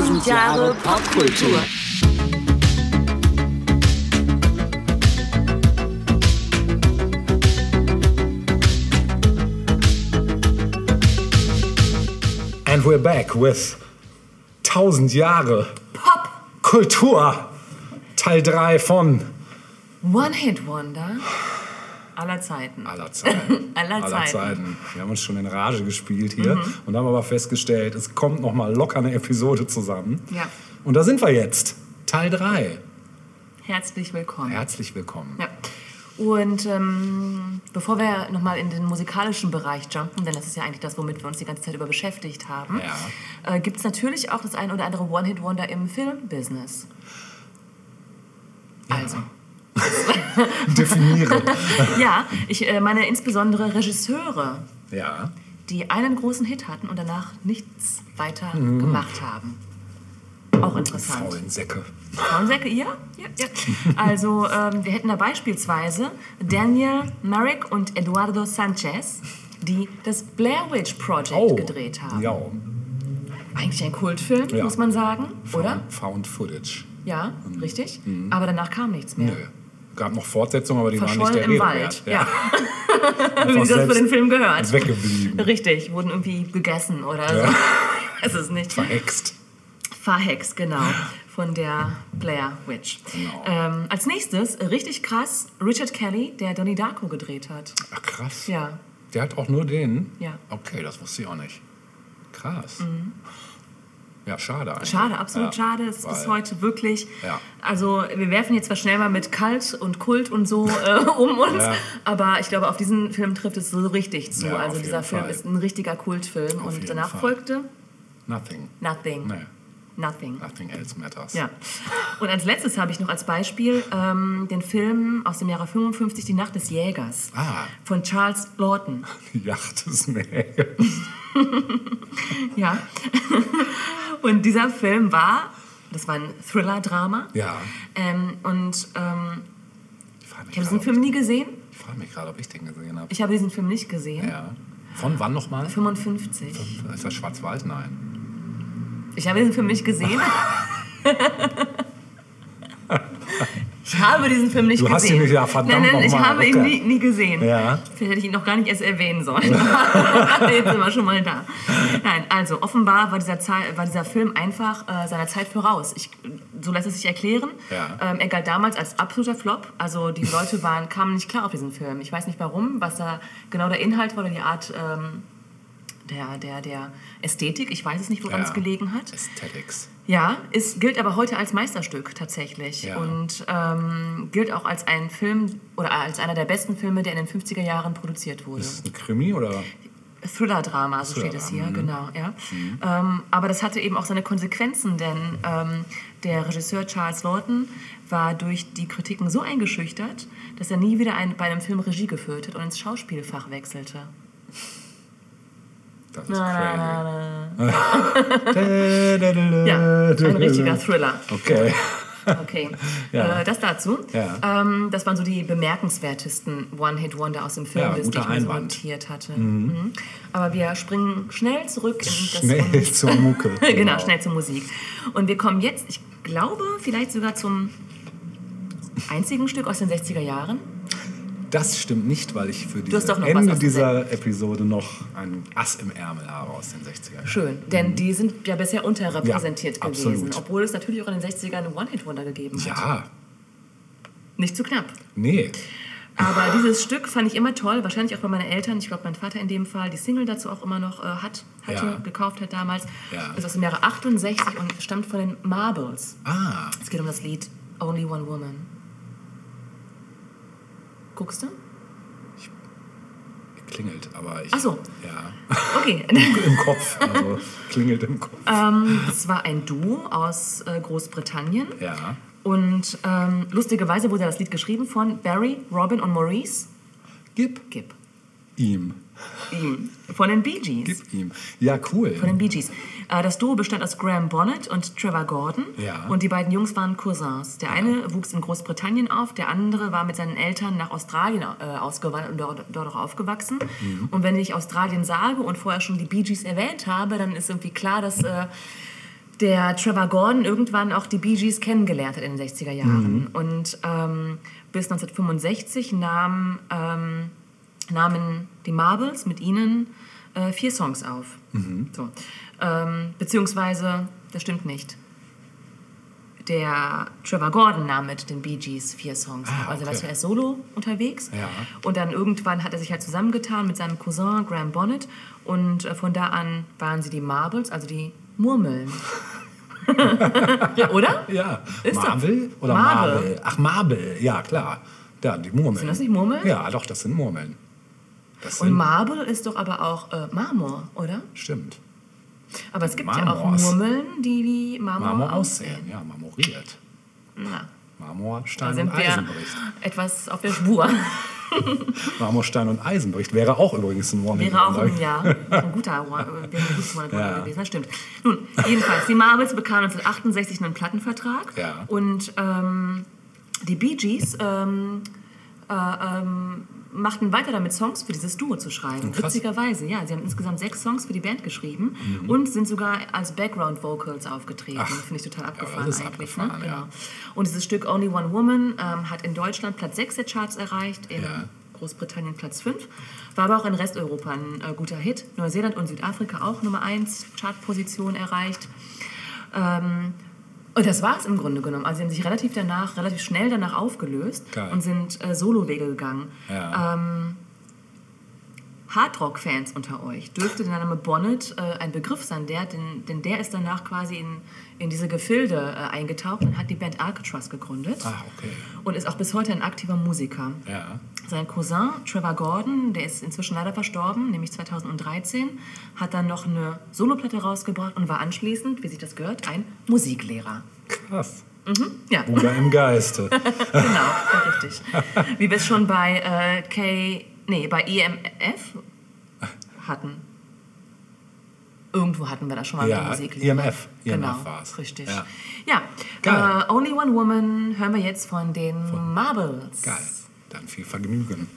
Tausend Jahre Popkultur. And we're back with 1000 Jahre Pop Kultur. Teil 3 von One Hit Wonder aller Zeiten. aller Zeiten. Aller Zeiten. Wir haben uns schon in Rage gespielt hier Mhm. und haben aber festgestellt, es kommt noch mal locker eine Episode zusammen. Ja. Und da sind wir jetzt. Teil 3. Herzlich willkommen. Herzlich willkommen. Ja. Und ähm, bevor wir nochmal in den musikalischen Bereich jumpen, denn das ist ja eigentlich das, womit wir uns die ganze Zeit über beschäftigt haben, Ja. äh, gibt es natürlich auch das ein oder andere One-Hit-Wonder im Filmbusiness. Also, Definiere. ja, ich äh, meine insbesondere Regisseure, ja. die einen großen Hit hatten und danach nichts weiter Mhm. gemacht haben. Auch interessant. Faulen Säcke. Frauensäcke, ja, ja, ja. Also ähm, wir hätten da beispielsweise Daniel Merrick und Eduardo Sanchez, die das Blair Witch Project Oh. gedreht haben. Ja. Eigentlich ein Kultfilm, Ja. muss man sagen, oder? Found, Found Footage. Ja, richtig. Aber danach kam nichts mehr. Mhm. Nö. Gab noch Fortsetzungen, aber die waren nicht der im Rede Wald, wert. ja. Einfach Wie das für den Film gehört. Weggeblieben. Richtig, wurden irgendwie gegessen oder so. Ja. Es ist nicht. Verhext. Verhext, genau. Von der Blair Witch. Genau. Ähm, als nächstes, richtig krass, Richard Kelly, der Donnie Darko gedreht hat. Ach krass. Ja. Der hat auch nur den? Ja. Okay, das wusste ich auch nicht. Krass. Ja, schade eigentlich. Schade, absolut Ja, schade. Es ist bis heute wirklich. Ja. Also, wir werfen jetzt zwar schnell mal mit Kalt und Kult und so äh, um uns, Ja. aber ich glaube, auf diesen Film trifft es so richtig zu. Also, dieser Film Fall. ist ein richtiger Kultfilm. Auf und danach Fall. folgte Nothing. Nothing. Nee, Nothing. nothing else matters. Ja. Und als letztes habe ich noch als Beispiel ähm, den Film aus dem Jahre 55, Die Nacht des Jägers, Ah. von Charles Lawton. Die Yacht des Mägers. Ja. und dieser Film war, das war ein Thriller-Drama. Ja. Ähm, und ähm, Ich ich habe diesen Film nie gesehen. ich frage mich gerade, ob ich den gesehen habe. Ich habe diesen Film nicht gesehen. Ja. Von wann nochmal? 55. Ist das Schwarzwald? Nein. Ich habe diesen Film nicht gesehen. ich habe diesen Film nicht Du hast gesehen. ihn nicht- ja, verdammt Nein, nein, ich habe ihn okay. nie, nie gesehen. Ja. Vielleicht hätte ich ihn noch gar nicht erst erwähnen sollen. Jetzt sind wir schon mal da. Nein, also offenbar war dieser, war dieser Film einfach äh, seiner Zeit voraus. Ich, so lässt es sich erklären. Ja. Ähm, er galt damals als absoluter Flop. Also die Leute waren, kamen nicht klar auf diesen Film. Ich weiß nicht warum, was da genau der Inhalt war oder die Art ähm, der, der, der Ästhetik. Ich weiß es nicht, woran Ja. es gelegen hat. Aesthetics. Ja, es gilt aber heute als Meisterstück tatsächlich Ja. und ähm, gilt auch als ein Film oder als einer der besten Filme, der in den 50er Jahren produziert wurde. Ist es ein Krimi oder? Thriller-Drama, so steht es hier, genau. Ja. Ähm, aber das hatte eben auch seine Konsequenzen, denn ähm, der Regisseur Charles Lawton war durch die Kritiken so eingeschüchtert, dass er nie wieder ein, bei einem Film Regie geführt hat und ins Schauspielfach wechselte. Das ist Na, na, crazy. Ja, ein richtiger Thriller. Okay. Okay, Ja. äh, das dazu. Ja. Ähm, das waren so die bemerkenswertesten One-Hit-Wonder aus dem Film, Ja, die ich mir so notiert hatte. Mhm. Aber wir springen schnell zurück in das Schnell zur Mucke. genau, schnell zur Musik. Und wir kommen jetzt, ich glaube, vielleicht sogar zum einzigen Stück aus den 60er Jahren. Das stimmt nicht, weil ich für dieses was Ende dieser Episode noch ein Ass im Ärmel habe aus den 60er Jahren. Schön, denn die sind ja bisher unterrepräsentiert Ja, gewesen, absolut. obwohl es natürlich auch in den 60ern einen One-Hit-Wonder gegeben hat. Ja, Nicht zu knapp. nee. Aber dieses Stück fand ich immer toll, wahrscheinlich auch bei meinen Eltern. Ich glaube, mein Vater in dem Fall die Single dazu auch immer noch äh, hat, hatte, Ja. gekauft hat damals. Ja. Ist aus dem Jahre 68 und stammt von den Marbles. Ah, Es geht um das Lied Only One Woman. Guckst du? klingelt, aber ich. Ach so. Ja. Okay. Im Kopf. Also klingelt im Kopf. ähm, es war ein Duo aus äh, Großbritannien. Ja. Und ähm, lustigerweise wurde das Lied geschrieben von Barry, Robin und Maurice Gib Gibb. ihm. Ihm. Von den Bee Gees. Gib ihm. Ja, cool. Von den Bee Gees. Äh, das Duo bestand aus Graham Bonnet und Trevor Gordon. Ja. Und die beiden Jungs waren Cousins. Der eine wuchs in Großbritannien auf, der andere war mit seinen Eltern nach Australien äh, ausgewandert und dort, dort auch aufgewachsen. Mhm. Und wenn ich Australien sage und vorher schon die Bee Gees erwähnt habe, dann ist irgendwie klar, dass äh, der Trevor Gordon irgendwann auch die Bee Gees kennengelernt hat in den 60er Jahren. Und ähm, bis 1965 nahm, ähm, nahmen die Marbles mit ihnen äh, vier Songs auf. So. Ähm, beziehungsweise, das stimmt nicht. Der Trevor Gordon nahm mit den Bee Gees vier Songs Ah, auf. Also er war okay. zuerst solo unterwegs. Ja. Und dann irgendwann hat er sich halt zusammengetan mit seinem Cousin Graham Bonnet. Und äh, von da an waren sie die Marbles, also die Murmeln. ja, oder? Ja. Ist doch. Marvel oder Marble. Marvel? Ach, Marble, ja klar. Ja, die Murmeln. Sind das nicht Murmeln? Ja, doch, das sind Murmeln. Das Und Marble ist doch aber auch äh, Marmor, oder? stimmt. Aber es gibt Marmors. ja auch Murmeln, die wie Marmor, Marmor aussehen. aussehen, ja, marmoriert. Na, Marmor, Stein und Eisenbericht. etwas auf der Spur. Marmor, Stein und Eisenbericht wäre auch übrigens ein Murmel. Wäre auch ein, ja, ein guter Wa- äh, Ja. gewesen, das stimmt. Nun, jedenfalls, die Marbles bekamen 1968 einen Plattenvertrag Ja. und ähm, die Bee Gees ähm, äh, ähm, machten weiter damit, Songs für dieses Duo zu schreiben. Krass. Witzigerweise, ja. Sie haben insgesamt sechs Songs für die Band geschrieben und sind sogar als Background Vocals aufgetreten. Mhm. Finde ich total abgefahren ist eigentlich. abgefahren, ne? ja. genau. Und dieses Stück Only One Woman ähm, hat in Deutschland Platz 6 der Charts erreicht, in Ja. Großbritannien Platz 5, war aber auch in Resteuropa ein äh, guter Hit. Neuseeland und Südafrika auch Nummer 1 Chartposition erreicht. Ähm, und das war es im Grunde genommen. Also sie haben sich relativ danach, relativ schnell danach aufgelöst Geil. und sind äh, Solowege gegangen. Ja. Ähm, Hardrock-Fans unter euch, dürfte der Name Bonnet äh, ein Begriff sein, der, denn, denn der ist danach quasi in, in diese Gefilde äh, eingetaucht und hat die Band Alcatraz gegründet Ah, okay. und ist auch bis heute ein aktiver Musiker. Ja. Sein Cousin Trevor Gordon, der ist inzwischen leider verstorben, nämlich 2013, hat dann noch eine Soloplatte rausgebracht und war anschließend, wie sich das gehört, ein Musiklehrer. Krass. Ja, Bruder im Geiste. genau, richtig. Wie wir es schon bei äh, K, nee, bei EMF hatten. Irgendwo hatten wir das schon mal Ja, mit Musiklehrer. EMF. Genau, EMF war's. richtig. Ja. Ja. Äh, Only One Woman hören wir jetzt von den Marbles. Geil. Dann viel Vergnügen.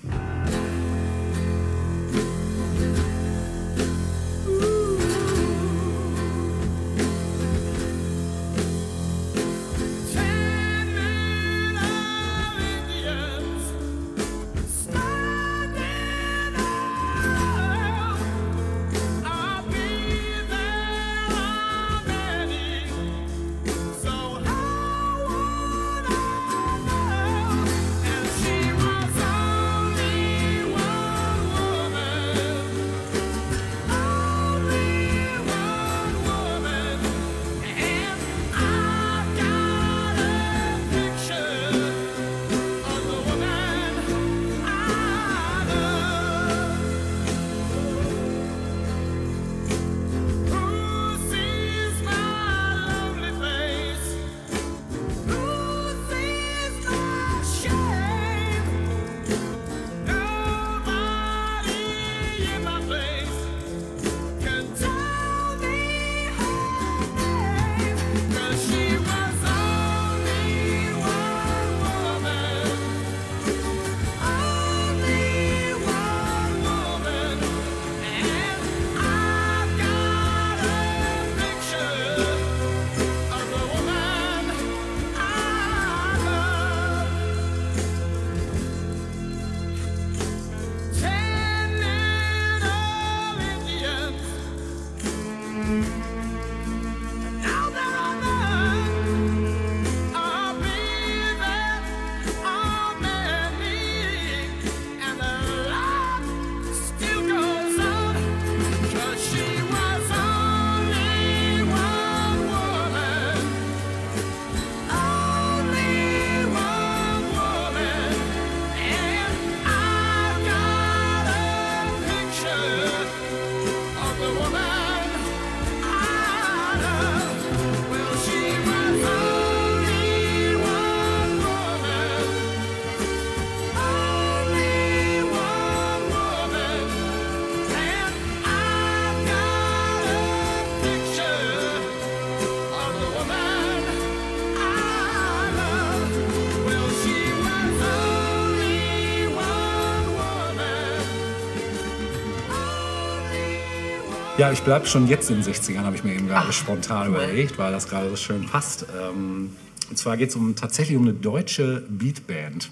Ja, ich bleibe schon jetzt in den 60ern, habe ich mir eben gerade Ach, spontan cool. überlegt, weil das gerade so schön passt. Ähm, und zwar geht es um, tatsächlich um eine deutsche Beatband.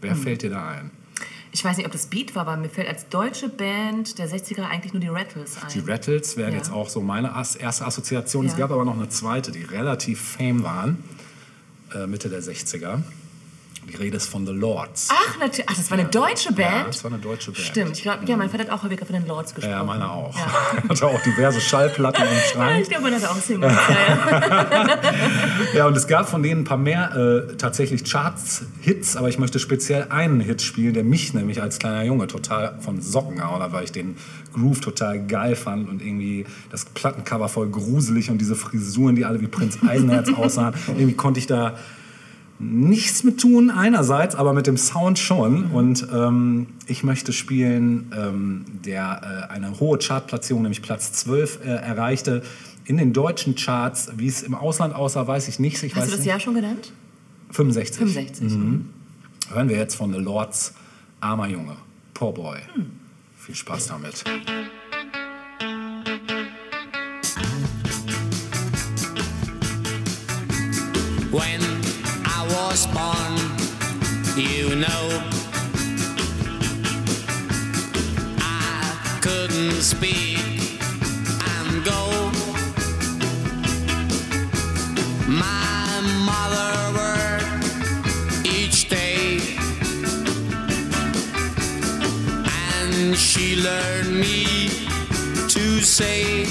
Wer Hm. fällt dir da ein? Ich weiß nicht, ob das Beat war, aber mir fällt als deutsche Band der 60er eigentlich nur die Rattles ein. Die Rattles wären Ja. jetzt auch so meine erste Assoziation. Es Ja. gab aber noch eine zweite, die relativ fame waren, äh, Mitte der 60er. Die Rede von The Lords. Ach, natürlich. Ach, das war eine deutsche Band? Ja, das war eine deutsche Band. Stimmt. Ich glaube, ja, mein Vater hat auch häufiger von den Lords gesprochen. Ja, meine auch. Ja. Hatte auch diverse Schallplatten im Ja, Schrank. ich glaube, man hat auch Singles. Ja, ja. Ja, und es gab von denen ein paar mehr äh, tatsächlich Charts-Hits, aber ich möchte speziell einen Hit spielen, der mich nämlich als kleiner Junge total von Socken gehauen hat, weil ich den Groove total geil fand und irgendwie das Plattencover voll gruselig und diese Frisuren, die alle wie Prinz Eisenherz aussahen. Irgendwie konnte ich da nichts mit tun einerseits, aber mit dem Sound schon. Und ähm, ich möchte spielen, ähm, der äh, eine hohe Chartplatzierung, nämlich Platz 12, äh, erreichte. In den deutschen Charts, wie es im Ausland aussah, weiß ich nicht. Ich Hast weiß du das nicht. Jahr schon genannt? 65. 65. Hören wir jetzt von The Lords Armer Junge, Poor Boy. Viel Spaß damit. When Born, you know, I couldn't speak and go. My mother worked each day, and she learned me to say,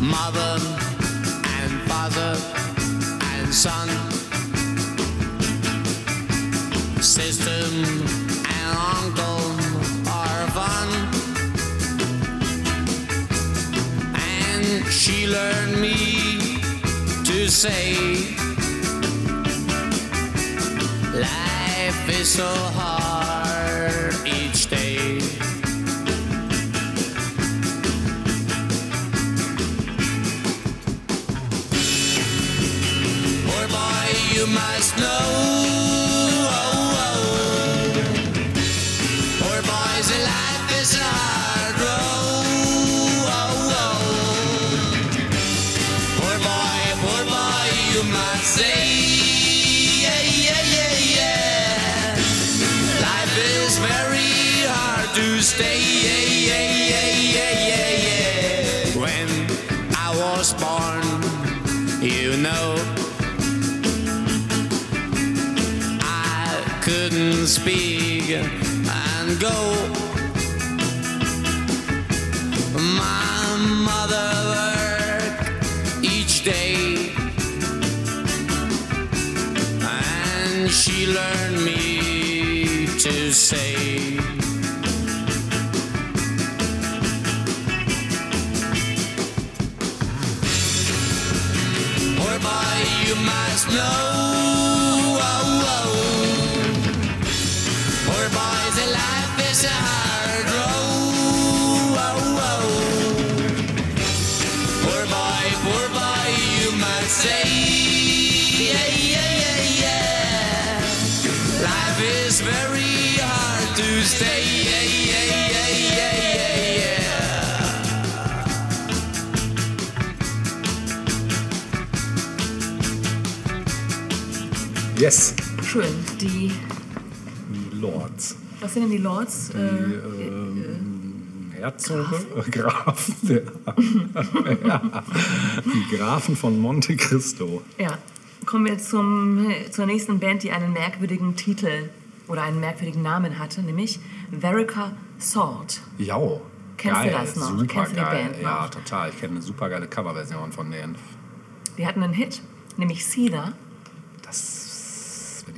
Mother and father and son, sister and uncle are fun. And she learned me to say, Life is so hard each day. You must know. Yes, Schön. Die, die Lords. was sind denn die Lords? Die, Äh, ähm, Herzoge, äh, Grafen, der, ja, die Grafen von Monte Cristo. ja. Kommen wir zum, zur nächsten Band, die einen merkwürdigen Titel oder einen merkwürdigen Namen hatte, nämlich Verica Salt. Jau. Kennst du geil, das noch? Super Kennst du die. Band Ja, noch? total. Ich kenne eine super geile Coverversion von denen. Die hatten einen Hit, nämlich Cedar. Das,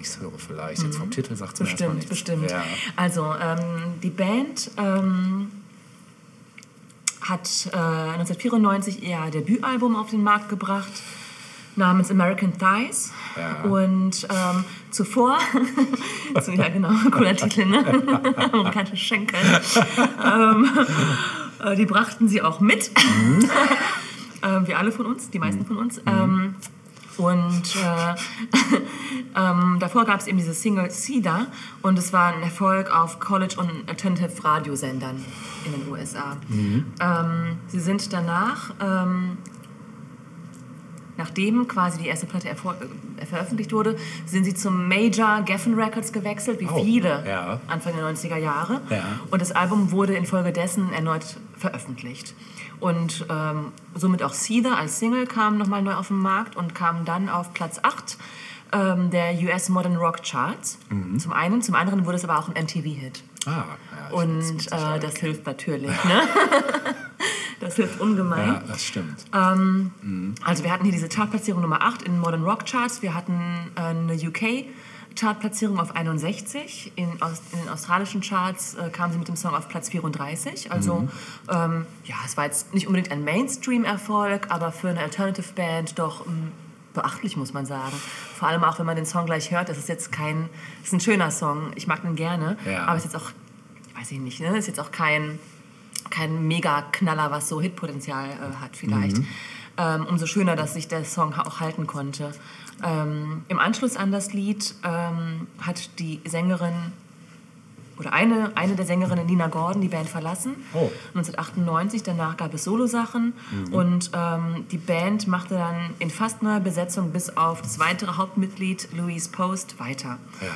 ich es höre, vielleicht. Jetzt vom Titel sagt es mir Mhm. Bestimmt, nichts. bestimmt. Ja. Also, ähm, die Band ähm, hat äh, 1994 ihr Debütalbum auf den Markt gebracht namens American Thighs. Ja. Und ähm, zuvor, ja genau, cooler Titel, ne? Amerikanische Schenkel. ähm, äh, die brachten sie auch mit. Mhm. ähm, wir alle von uns, die meisten von uns. Ähm, Und äh, ähm, davor gab es eben diese Single Cedar und es war ein Erfolg auf College- und Alternative Radiosendern in den USA. Ähm, sie sind danach, ähm, nachdem quasi die erste Platte äh, veröffentlicht wurde, sind sie zum Major Geffen Records gewechselt, wie Oh, viele ja. Anfang der 90er Jahre. Ja. Und das Album wurde infolgedessen erneut veröffentlicht. Und ähm, somit auch Cedar als Single kam nochmal neu auf den Markt und kam dann auf Platz 8 ähm, der US Modern Rock Charts. Zum einen, zum anderen wurde es aber auch ein MTV-Hit. Ah, ja, Und äh, das hilft natürlich, ne? das hilft ungemein. ja, das stimmt. Also wir hatten hier diese Chartplatzierung Nummer 8 in Modern Rock Charts. Wir hatten äh, eine UK Chartplatzierung auf 61. In, Aus, in den australischen Charts äh, kam sie mit dem Song auf Platz 34. Also ähm, ja, es war jetzt nicht unbedingt ein Mainstream-Erfolg, aber für eine Alternative Band doch ähm, beachtlich, muss man sagen. Vor allem auch, wenn man den Song gleich hört. Das ist jetzt kein, das ist ein schöner Song. Ich mag den gerne, Ja. aber es ist jetzt auch, weiß ich nicht, ne? ist jetzt auch kein kein Mega-Knaller, was so Hitpotenzial äh, hat vielleicht. Ähm, umso schöner, dass sich der Song auch halten konnte. Ähm, Im Anschluss an das Lied ähm, hat die Sängerin oder eine, eine der Sängerinnen, Nina Gordon, die Band verlassen. Oh. 1998, danach gab es Solosachen und ähm, die Band machte dann in fast neuer Besetzung bis auf das weitere Hauptmitglied Louise Post weiter. Ja.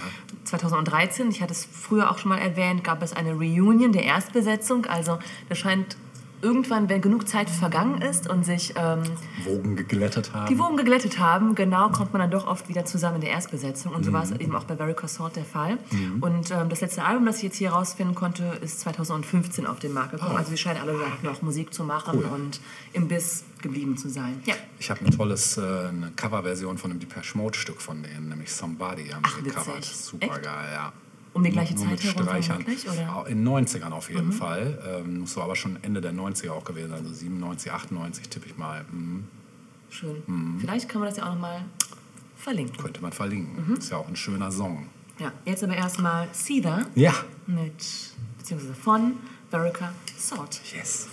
2013, ich hatte es früher auch schon mal erwähnt, gab es eine Reunion der Erstbesetzung. Also das scheint irgendwann, wenn genug Zeit vergangen ist und sich ähm, Wogen geglättet haben. die Wogen geglättet haben, genau, kommt man dann doch oft wieder zusammen in der Erstbesetzung. Und so war es eben auch bei Varicose Salt der Fall. Und ähm, das letzte Album, das ich jetzt hier rausfinden konnte, ist 2015 auf den Markt gekommen. Also sie scheinen alle noch Musik zu machen Cool. und im Biss geblieben zu sein. Ja. Ich habe ein tolles, äh, eine Coverversion von einem Depeche Mode Stück von denen, nämlich Somebody haben Ach, sie gecovert. Super Echt? geil, ja. Um die gleiche Zeit herum Streichern. vermutlich, oder? Mhm. In den 90ern auf jeden Fall. Ähm, muss so aber schon Ende der 90er auch gewesen sein, also 97, 98 tippe ich mal. Mhm. Schön. Mhm. Vielleicht kann man das ja auch nochmal verlinken. Könnte man verlinken. Mhm. Ist ja auch ein schöner Song. Ja, jetzt aber erstmal Cedar Ja. mit, beziehungsweise von Verica Salt. Yes.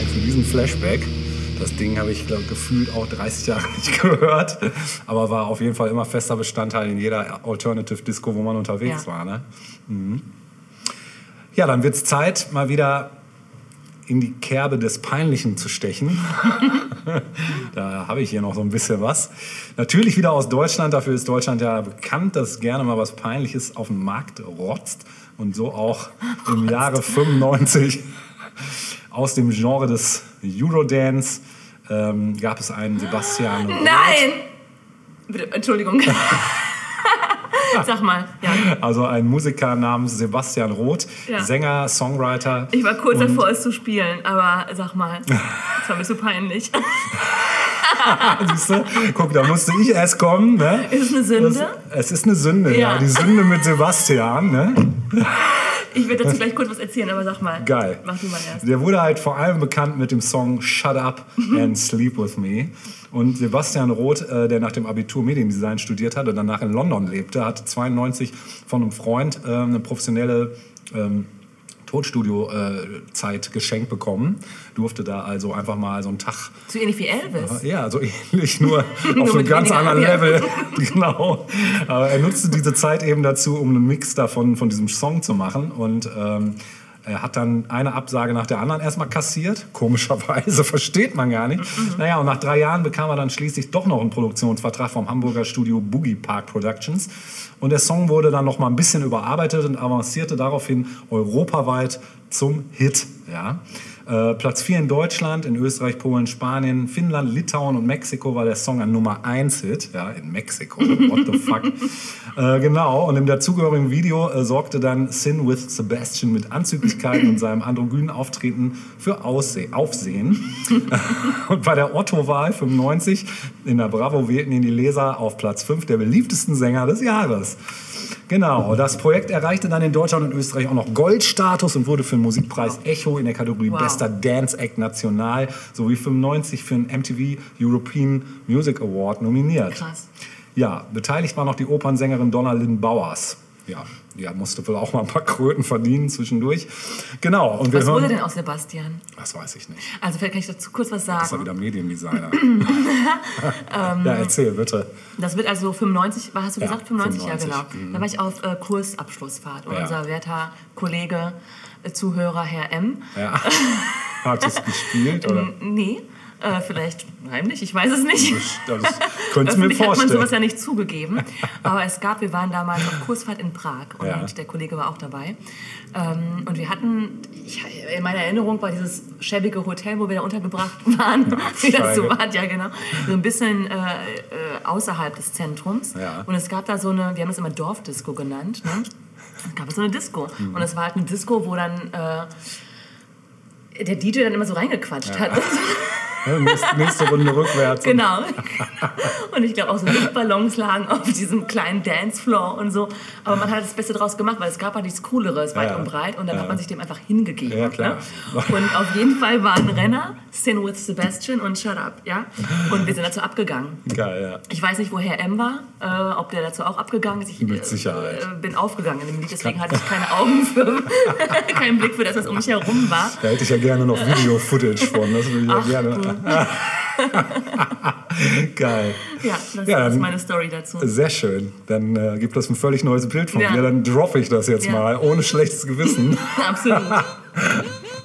Dank für diesen Flashback. Das Ding habe ich glaub, gefühlt auch 30 Jahre nicht gehört, aber war auf jeden Fall immer fester Bestandteil in jeder Alternative Disco, wo man unterwegs Ja. war. Ne? Mhm. Ja, dann wird es Zeit, mal wieder in die Kerbe des Peinlichen zu stechen. da habe ich hier noch so ein bisschen was. Natürlich wieder aus Deutschland. Dafür ist Deutschland ja bekannt, dass gerne mal was Peinliches auf den Markt rotzt. Und so auch im Jahre 95 aus dem Genre des Eurodance ähm, gab es einen Sebastian Roth. Nein! Bitte, Entschuldigung. Sag mal, ja. Also ein Musiker namens Sebastian Roth, Ja. Sänger, Songwriter. Ich war kurz davor, es zu spielen, aber sag mal, das war mir so peinlich. Siehst du? Guck, da musste ich erst kommen. Ne? Ist es eine Sünde? Das, es ist eine Sünde, ja. Ja. Die Sünde mit Sebastian. Ne? Ich werde dazu gleich kurz was erzählen, aber sag mal. Geil. Mach du mal erst. Der wurde halt vor allem bekannt mit dem Song Shut Up and Sleep With Me. Und Sebastian Roth, äh, der nach dem Abitur Mediendesign studiert hat und danach in London lebte, hat 92 von einem Freund äh, eine professionelle ähm, Tonstudio-Zeit geschenkt bekommen. Durfte da also einfach mal so einen Tag So ähnlich wie Elvis. Ja, so ähnlich, nur, auf einem ganz anderen. Level. genau. Aber er nutzte diese Zeit eben dazu, um einen Mix davon von diesem Song zu machen. Und ähm, er hat dann eine Absage nach der anderen erstmal kassiert. Komischerweise, versteht man gar nicht. Naja, und nach drei Jahren bekam er dann schließlich doch noch einen Produktionsvertrag vom Hamburger Studio Boogie Park Productions. Und der Song wurde dann noch mal ein bisschen überarbeitet und avancierte daraufhin europaweit zum Hit. Ja. Äh, Platz 4 in Deutschland, in Österreich, Polen, Spanien, Finnland, Litauen und Mexiko war der Song ein Nummer 1 Hit. Ja, in Mexiko. What the fuck? äh, genau. Und im dazugehörigen Video äh, sorgte dann Sin with Sebastian mit Anzüglichkeiten und seinem androgynen Auftreten für Ausse Aufsehen. und bei der Otto-Wahl 95 in der Bravo wählten ihn die Leser auf Platz 5 der beliebtesten Sänger des Jahres. Genau, das Projekt erreichte dann in Deutschland und Österreich auch noch Goldstatus und wurde für den Musikpreis Echo in der Kategorie Wow. Bester Dance Act National sowie 95 für den MTV European Music Award nominiert. Krass. Ja, beteiligt war noch die Opernsängerin Donna Lynn Bauers. Ja, die musste wohl auch mal ein paar Kröten verdienen zwischendurch. Genau, und Was hören... wurde denn aus Sebastian? Das weiß ich nicht. Also vielleicht kann ich dazu kurz was Das ist ja sagen. wieder Mediendesigner. Ja, erzähl bitte. Das wird also 95, war- hast du Ja, gesagt 95? 95, Ja, genau. Da war ich auf äh, Kursabschlussfahrt und Ja. unser werter Kollege, äh, Zuhörer Herr M. Ja. Hat es gespielt? Oder? Nee, äh, vielleicht heimlich, ich weiß es nicht. Das könnte ich mir Öffentlich hat man vorstellen. sowas ja nicht zugegeben. Aber es gab, wir waren damals auf Kursfahrt in Prag und Ja. der Kollege war auch dabei. Ähm, und wir hatten, ich, in meiner Erinnerung war dieses schäbige Hotel, wo wir da untergebracht waren, wie das so war, ja genau, so ein bisschen äh, äh, außerhalb des Zentrums. Ja. Und es gab da so eine, wir haben es immer Dorfdisco genannt, ne? Es gab so eine Disco. Mhm. Und es war halt eine Disco, wo dann äh, der DJ dann immer so reingequatscht hat. Ja, nächste, nächste Runde rückwärts. Genau. Und ich glaube auch so Luftballons lagen auf diesem kleinen Dancefloor und so. Aber man hat das Beste draus gemacht, weil es gab halt nichts Cooleres weit Ja. und breit und dann Ja. hat man sich dem einfach hingegeben. Ja, klar. Ne? Und auf jeden Fall war ein Renner, Sin with Sebastian und Shut Up, ja. Und wir sind dazu abgegangen. Geil, ja. Ich weiß nicht, woher M war, äh, ob der dazu auch abgegangen ist. Ich Mit Sicherheit. Äh, bin aufgegangen in dem Lied, deswegen hatte ich keine Augen für, keinen Blick für das, was um mich herum war. Da hätte ich ja gerne noch Video-Footage von. Das würde ich ja Ach, gerne. Geil. Ja, das Ja, ist meine Story dazu. Sehr schön. Dann äh, gibt es ein völlig neues Bild von Ja. dir. Dann droppe ich das jetzt Ja. mal, ohne schlechtes Gewissen. Absolut.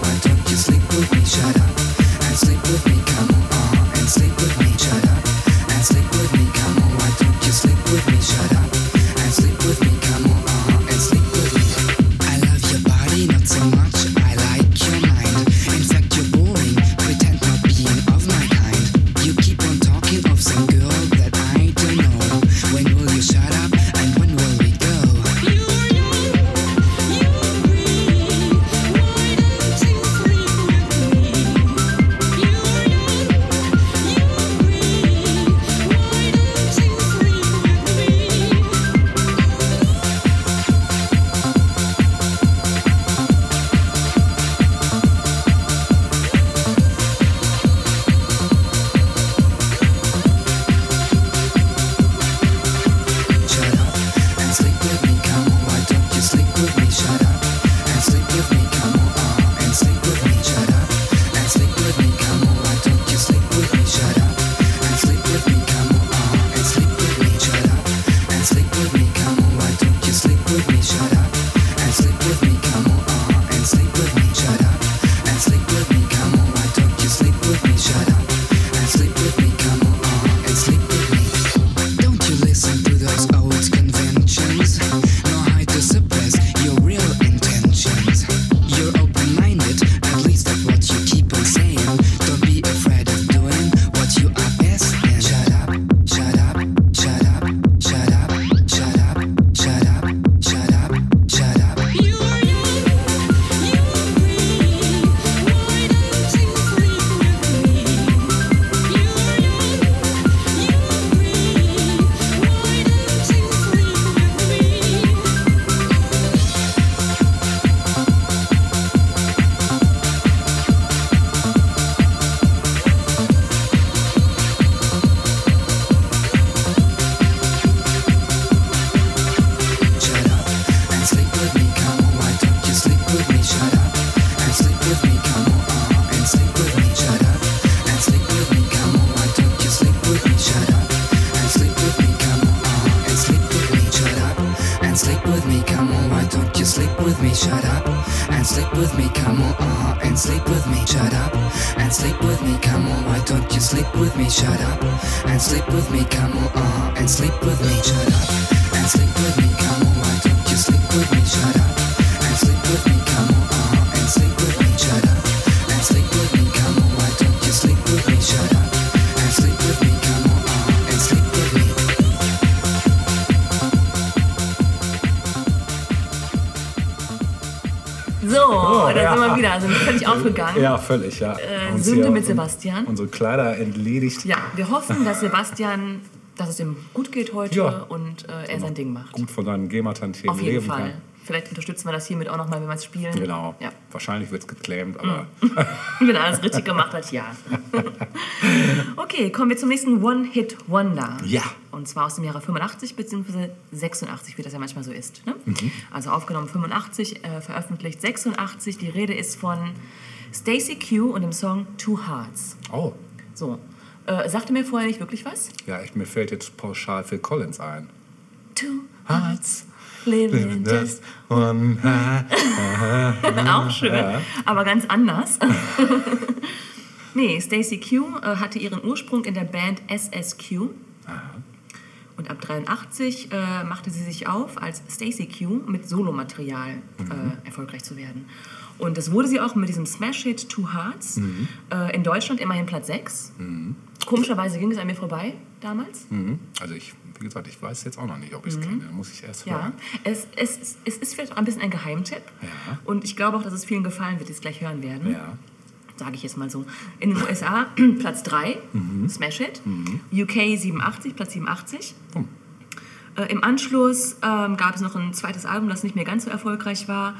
why don't you sleep with me? Shut up and sleep with me, come on, and sleep with me. Shut up and sleep with me, come on, and sleep with me. Shut up völlig aufgegangen. Ja, völlig, ja. Äh, Sünde mit Sebastian. Unsere Kleider entledigt. Ja, wir hoffen, dass Sebastian, dass es ihm gut geht heute Ja. und äh, er sein Ding macht. Gut von seinen jeden leben Fall. kann. Vielleicht unterstützen wir das hiermit auch nochmal, wenn wir es spielen. Genau. Ja. Wahrscheinlich wird es geclaimed, aber Wenn alles richtig gemacht hat, ja. okay, kommen wir zum nächsten One-Hit-Wonder. Ja. Und zwar aus dem Jahre 85 bzw. 86, wie das ja manchmal so ist. Ne? Mhm. Also aufgenommen 85, äh, veröffentlicht 86. Die Rede ist von Stacey Q und dem Song Two Hearts. oh, So, äh, sagte mir vorher nicht wirklich was? ja, ich, mir fällt jetzt pauschal Phil Collins ein. Two Hearts, living just one. Auch schön, aber ganz anders. nee, Stacey Q äh, hatte ihren Ursprung in der Band SSQ. Und ab 83 äh, machte sie sich auf, als Stacey Q mit Solomaterial äh, erfolgreich zu werden. Und das wurde sie auch mit diesem Smash-Hit Two Hearts. Äh, in Deutschland immerhin Platz 6. Komischerweise ging es an mir vorbei damals. Mhm. Also ich, wie gesagt, ich weiß jetzt auch noch nicht, ob ich es kenne. Da muss ich erst Mhm. Ja, hören. es, es, es ist vielleicht auch ein bisschen ein Geheimtipp. Ja. Und ich glaube auch, dass es vielen gefallen wird, die es gleich hören werden. Ja. Sage ich jetzt mal so. In den USA Platz 3, Smash Hit. UK 87, Platz 87. Oh. Äh, Im Anschluss ähm, gab es noch ein zweites Album, das nicht mehr ganz so erfolgreich war.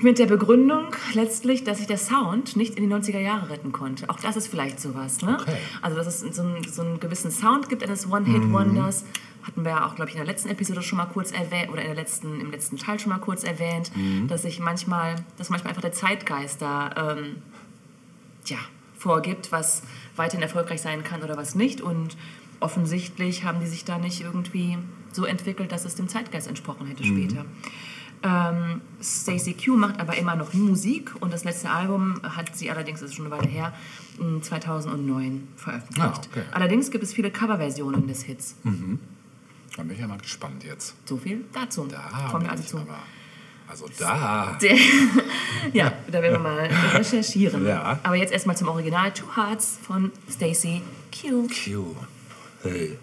Mit der Begründung letztlich, dass sich der Sound nicht in die 90er Jahre retten konnte. Auch das ist vielleicht sowas. Ne? Okay. Also, dass es so einen, so einen gewissen Sound gibt eines One-Hit-Wonders. Hatten wir ja auch, glaube ich, in der letzten Episode schon mal kurz erwähnt, oder in der letzten, im letzten Teil schon mal kurz erwähnt, dass sich manchmal, dass manchmal einfach der Zeitgeist da ähm, tja, vorgibt, was weiterhin erfolgreich sein kann oder was nicht. Und offensichtlich haben die sich da nicht irgendwie so entwickelt, dass es dem Zeitgeist entsprochen hätte später. Ähm, Stacey Q macht aber immer noch Musik und das letzte Album hat sie allerdings, das ist schon eine Weile her, m, 2009 veröffentlicht. Ah, okay. Allerdings gibt es viele Coverversionen des Hits. Da bin ich ja mal gespannt jetzt. So viel dazu. Da Kommen wir also zu. aber. Also da. Ja, da werden wir mal recherchieren. Ja. Aber jetzt erstmal zum Original Two Hearts von Stacey Q. Q. Hey.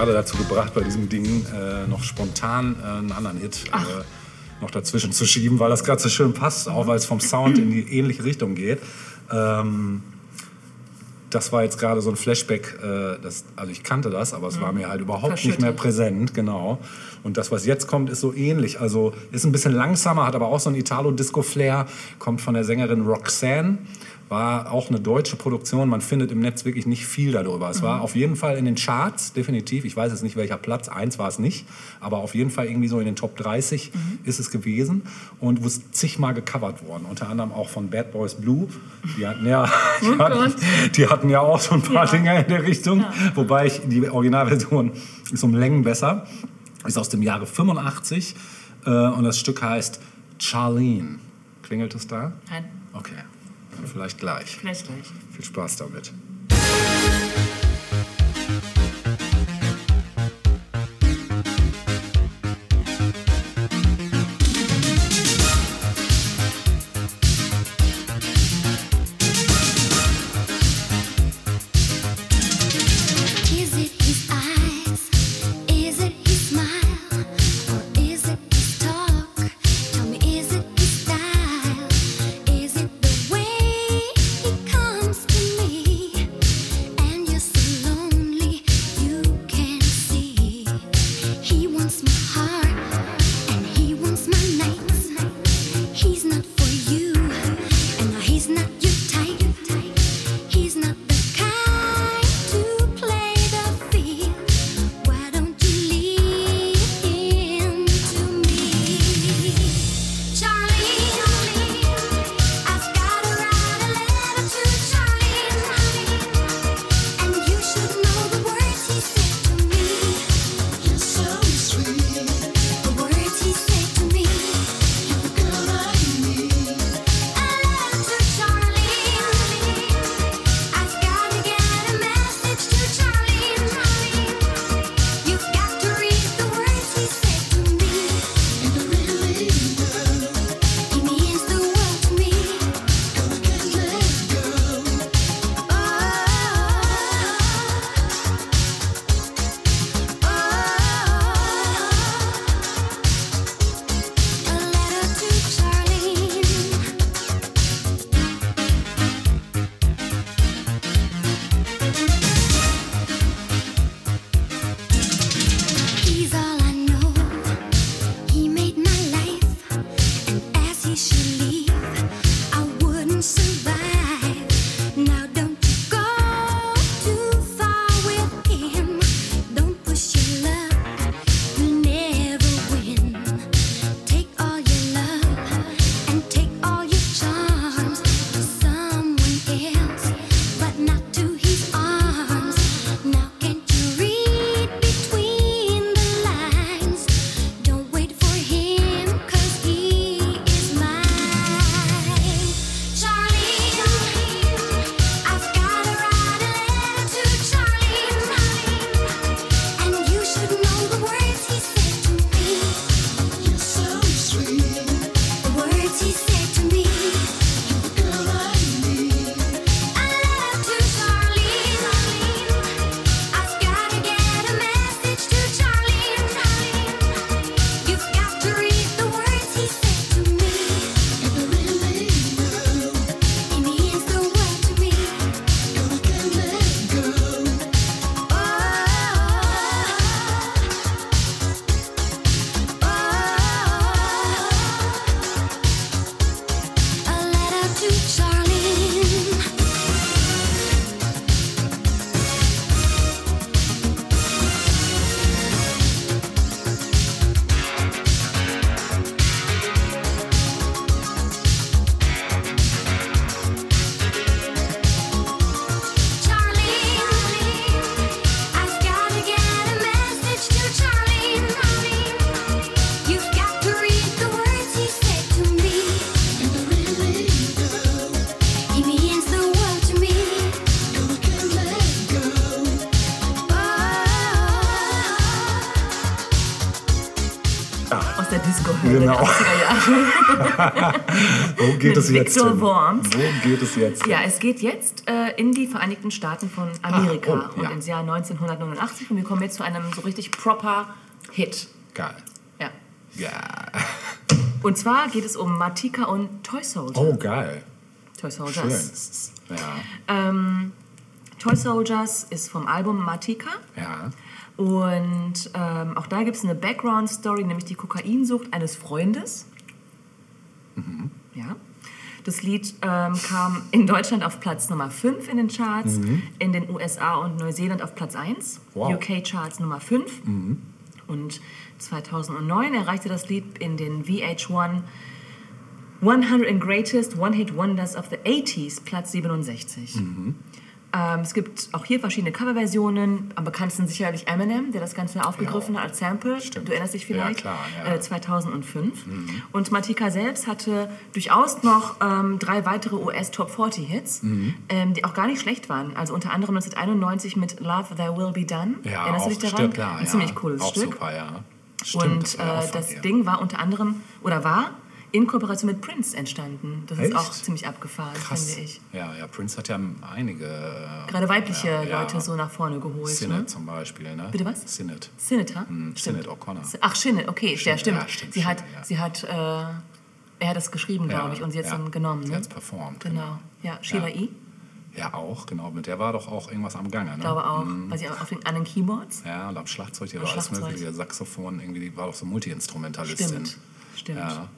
Gerade dazu gebracht, bei diesem Ding äh, noch spontan äh, einen anderen Hit äh, noch dazwischen zu schieben, weil das gerade so schön passt, auch weil es vom Sound in die ähnliche Richtung geht. Ähm, das war jetzt gerade so ein Flashback, äh, das, also ich kannte das, aber es war mir halt überhaupt nicht mehr Verschüttet. präsent, genau. Und das, was jetzt kommt, ist so ähnlich. Also ist ein bisschen langsamer, hat aber auch so ein Italo-Disco-Flair, kommt von der Sängerin Roxanne. War auch eine deutsche Produktion. Man findet im Netz wirklich nicht viel darüber. Es war auf jeden Fall in den Charts, definitiv. Ich weiß jetzt nicht, welcher Platz. Eins war es nicht. Aber auf jeden Fall irgendwie so in den Top 30 ist es gewesen. Und ist zigmal gecovert worden. Unter anderem auch von Bad Boys Blue. Die hatten ja, die hatten, die hatten ja auch so ein paar Dinge in der Richtung. Wobei ich die Originalversion ist um Längen besser. Ist aus dem Jahre 85. Äh, und das Stück heißt Charlene. Klingelt es da? Nein, Okay, vielleicht gleich. vielleicht gleich. Viel Spaß damit. Geht es jetzt Victor? Worms. Wo geht es jetzt? Ja, es geht jetzt äh, in die Vereinigten Staaten von Amerika Ah, oh, ja. und ins Jahr 1989 und wir kommen jetzt zu einem so richtig proper Hit. Geil. Ja. Ja. Und zwar geht es um Matika und Toy Soldier. Oh, geil. Toy Schön. Soldiers. Ja. Ähm, Toy Soldiers ist vom Album Matika. Ja. Und ähm, auch da gibt es eine Background-Story, nämlich die Kokainsucht eines Freundes. Ja. Das Lied ähm, kam in Deutschland auf Platz Nummer 5 in den Charts, in den USA und Neuseeland auf Platz 1, Wow. UK-Charts Nummer 5. Und 2009 erreichte das Lied in den VH1 100 Greatest One-Hit Wonders of the 80s Platz 67. Ähm, es gibt auch hier verschiedene Coverversionen. Am bekanntesten sicherlich Eminem, der das Ganze aufgegriffen hat als Sample. Stimmt. Du erinnerst dich vielleicht? Ja, klar, ja. Mhm. Äh, 2005. Und Matika selbst hatte durchaus noch ähm, drei weitere US-Top 40 Hits, Mhm. ähm, die auch gar nicht schlecht waren. Also unter anderem 1991 mit Love There Will Be Done. Ja, Erinnerst du dich daran? stimmt, klar. Ein ja. ziemlich cooles auch Stück. super, ja. Stimmt, Und äh, das ihr. Ding war unter anderem, oder war in Kooperation mit Prince entstanden. Das Echt? ist auch ziemlich abgefahren, Krass. finde ich. Ja, ja, Prince hat ja einige. äh, Gerade weibliche ja, ja. Leute so nach vorne geholt. Sinet Ne? zum Beispiel, ne? Bitte was? Sinet. Senator? Hm, Sinead O'Connor. Ach, Shinnet, okay, ja, stimmt. ja, stimmt, sie hat, Sinead, ja. sie hat, äh, er hat das geschrieben, glaube ich, und sie hat es dann genommen. Sie Ne? hat es performt. Genau. Ja, Sheila Ja. E. Ja, auch, genau. Mit der war doch auch irgendwas am Gange, ne? Ich glaube auch, weil sie auf den, an den Keyboards. Ja, und am Schlagzeug, die Am war alles mögliche. Saxophon, irgendwie, die war doch so Multi-Instrumentalistin. Stimmt. Stimmt. Ja.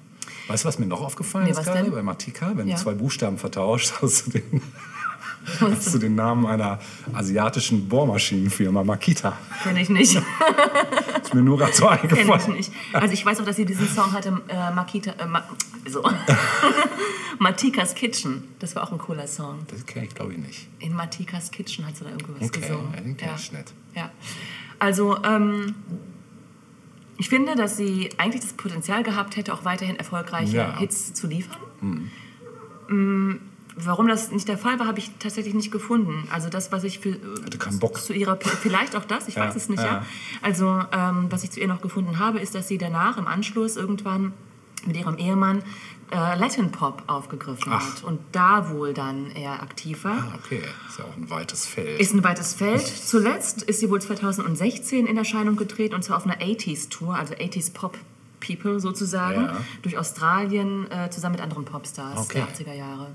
Weißt du, was mir noch aufgefallen Nee, ist gerade denn? bei Matika? Wenn Ja. du zwei Buchstaben vertauscht, hast du den, hast du den Namen einer asiatischen Bohrmaschinenfirma, Makita. Kenne ich nicht. Ist mir nur gerade so Kenne ich eingefallen. nicht. Also ich weiß auch, dass sie diesen Song hatte, äh, Makita, äh, Ma, so. Matikas Kitchen. Das war auch ein cooler Song. Das kenne ich, glaube ich, nicht. In Matikas Kitchen hat sie da irgendwas Okay, gesungen. ja, den kenn ich nicht. Ja. Also, ähm, ich finde, dass sie eigentlich das Potenzial gehabt hätte, auch weiterhin erfolgreiche Ja. Hits zu liefern. Mm, Warum das nicht der Fall war, habe ich tatsächlich nicht gefunden. Also das, was ich für, Hatte keinen Bock. zu ihrer, vielleicht auch das, ich Ja, weiß es nicht, ja. ja. Also ähm, was ich zu ihr noch gefunden habe, ist, dass sie danach im Anschluss irgendwann mit ihrem Ehemann äh, Latin Pop aufgegriffen Ach. hat und da wohl dann eher aktiv war. Ah, okay. Ist ja auch ein weites Feld. Ist ein weites Feld. Zuletzt ist sie wohl 2016 in Erscheinung getreten und zwar auf einer 80s-Tour, also 80s Pop People sozusagen, Ja. durch Australien äh, zusammen mit anderen Popstars Okay. Mhm. der 80er Jahre.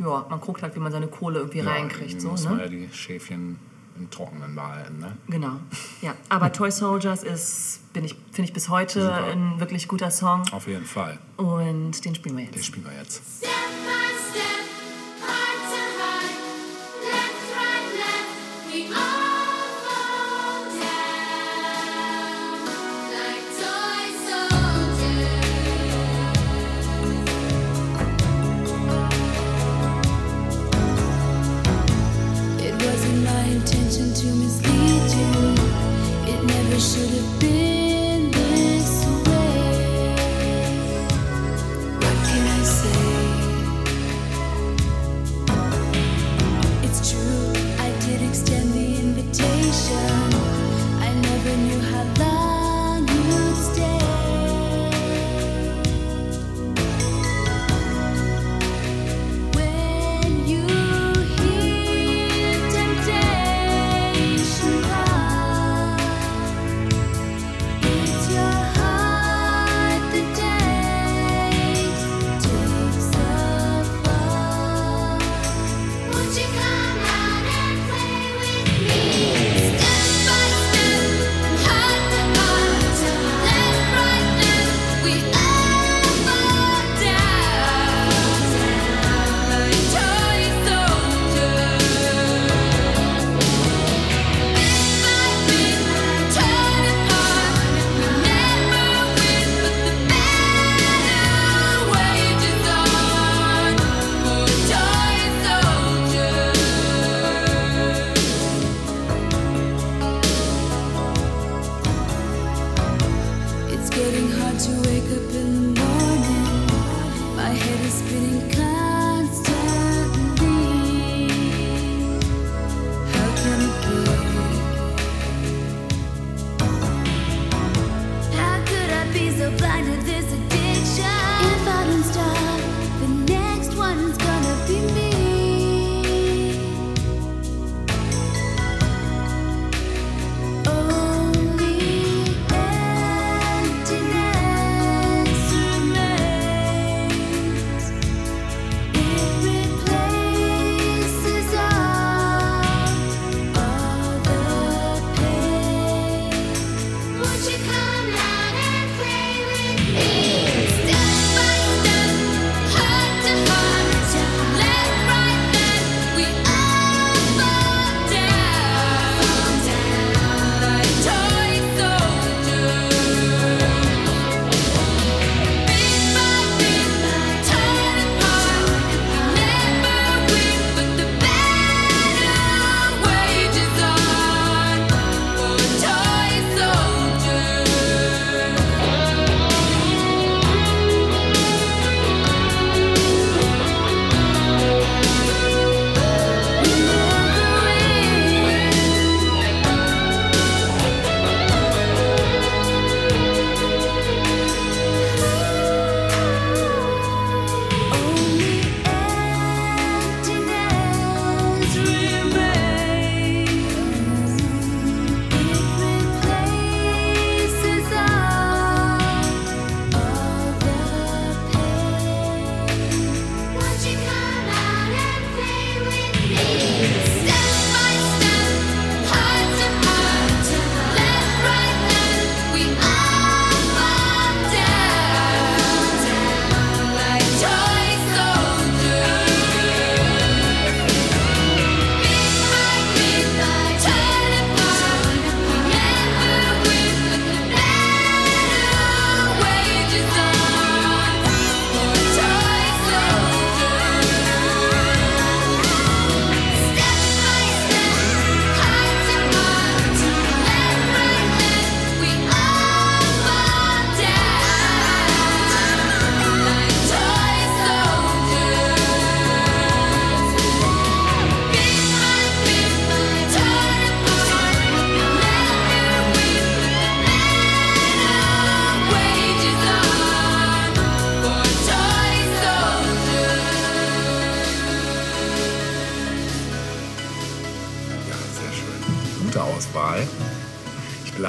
Ja, man guckt halt, wie man seine Kohle irgendwie ja, reinkriegt. So, muss man ne? ja die Schäfchen im Trockenen behalten, ne? Genau. Ja, aber Toy Soldiers ist, bin ich, finde ich bis heute Super. ein wirklich guter Song Auf jeden Fall. und den spielen wir Den jetzt. spielen wir jetzt.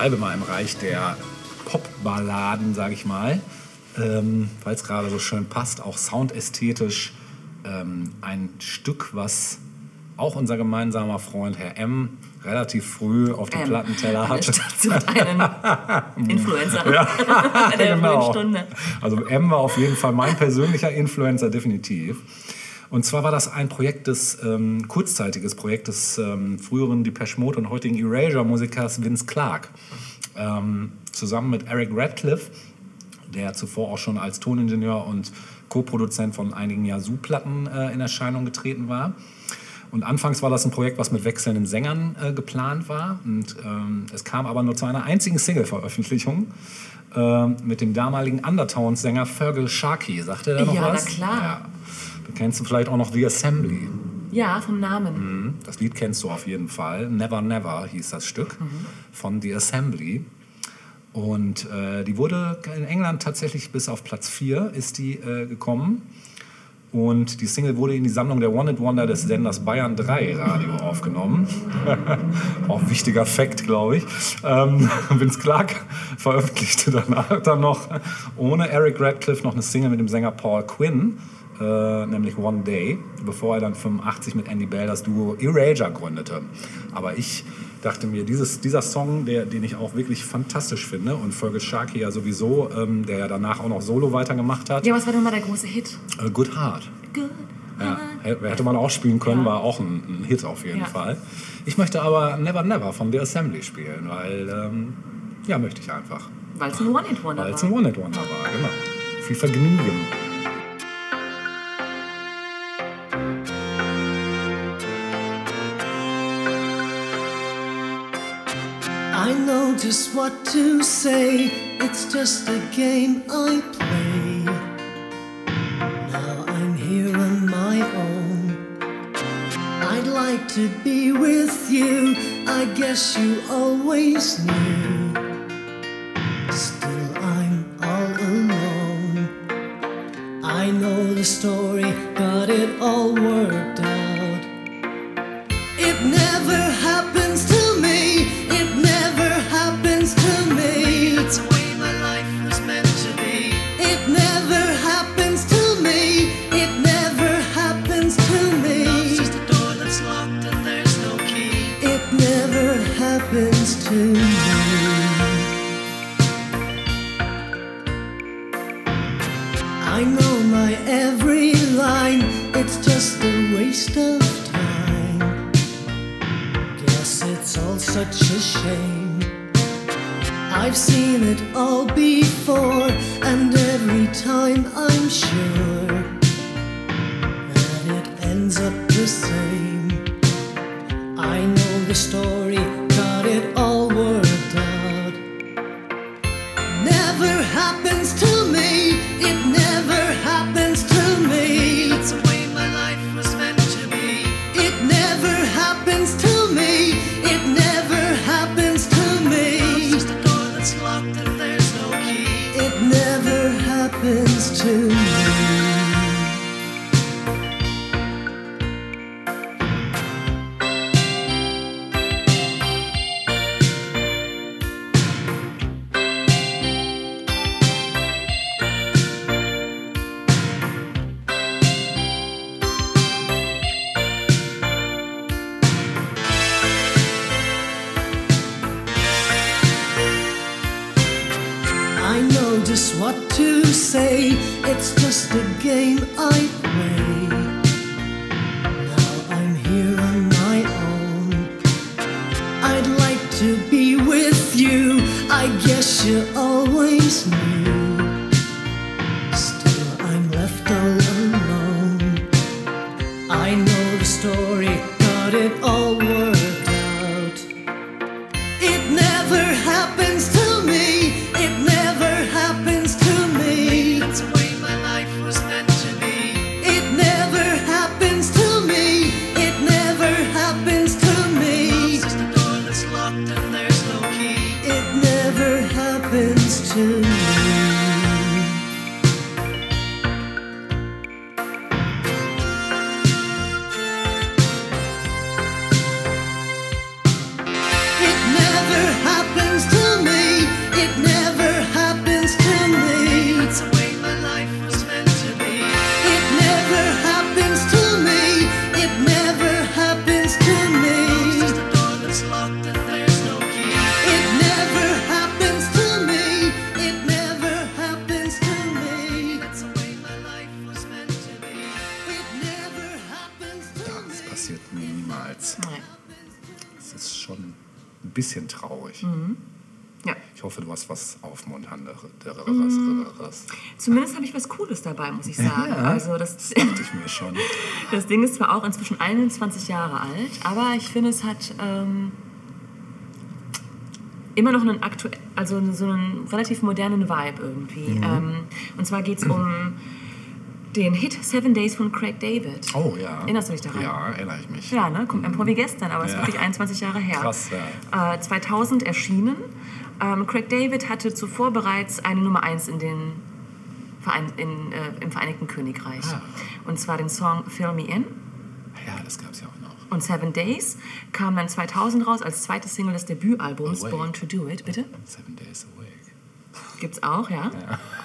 Bleibe mal im Reich der Popballaden, sage ich mal, ähm, weil es gerade so schön passt, auch soundästhetisch ähm, ein Stück, was auch unser gemeinsamer Freund Herr M. relativ früh auf dem Ähm, Plattenteller hatte. Stadt sucht einen Influencer. der genau. Stunde. Also M war auf jeden Fall mein persönlicher Influencer, definitiv. Und zwar war das ein Projekt des, ähm, kurzzeitiges Projekt des ähm, früheren Depeche Mode und heutigen Erasure-Musikers Vince Clark. Ähm, zusammen mit Eric Radcliffe, der zuvor auch schon als Toningenieur und Co-Produzent von einigen Yazoo-Platten äh, in Erscheinung getreten war. Und anfangs war das ein Projekt, was mit wechselnden Sängern äh, geplant war. Und ähm, es kam aber nur zu einer einzigen Single-Veröffentlichung ähm, mit dem damaligen Undertones-Sänger Fergal Sharkey. Sagt er da noch Ja, na was? klar. Ja. Kennst du vielleicht auch noch The Assembly. Ja, vom Namen. Das Lied kennst du auf jeden Fall. Never Never hieß das Stück von The Assembly. Und äh, die wurde in England tatsächlich bis auf Platz 4 ist die äh, gekommen. Und die Single wurde in die Sammlung der One It Wonder des Senders Bayern 3 Radio aufgenommen. Auch ein wichtiger Fakt, glaube ich. Ähm, Vince Clark veröffentlichte danach dann noch ohne Eric Radcliffe noch eine Single mit dem Sänger Paul Quinn, äh, nämlich One Day, bevor er dann 85 mit Andy Bell das Duo Erasure gründete. Aber ich dachte mir, dieses, dieser Song, der, den ich auch wirklich fantastisch finde und Fergus Sharkey ja sowieso, ähm, der ja danach auch noch Solo weitergemacht hat, Ja, was war denn mal der große Hit? äh, Good Heart. Good. Ja, hätte man auch spielen können, Ja. war auch ein, ein Hit auf jeden Ja. Fall. Ich möchte aber Never Never von The Assembly spielen, weil, ähm, ja, möchte ich einfach. Weil es ein One-Hit-Wonder Weil es war. ein One-Hit-Wonder war, genau. Viel Vergnügen. Know just what to say. It's just a game I play. Now I'm here on my own. I'd like to be with you. I guess you always knew. Still, I'm all alone. I know the story, got it all worked out. Such a shame. I've seen it all before, and every time I'm sure that it ends up the same. I know the story, zwar auch inzwischen 21 Jahre alt, aber ich finde, es hat ähm, immer noch einen aktuell, also so einen relativ modernen Vibe irgendwie. Mhm. Ähm, und zwar geht es um den Hit Seven Days von Craig David. Oh ja. Erinnerst du dich daran? Ja, erinnere ich mich. Ja, ne? Kommt mir vor wie gestern, aber es ist Ja. wirklich 21 Jahre her. Krass, Äh, 2000 erschienen. Ähm, Craig David hatte zuvor bereits eine Nummer 1 in den Verein, in, äh, im Vereinigten Königreich. Ah. Und zwar den Song Fill Me In. Ja, das gab es ja auch noch. Und Seven Days kam dann 2000 raus als zweite Single des Debütalbums Awake. Born to Do It. Bitte? Seven Days Awake. Gibt's auch, ja.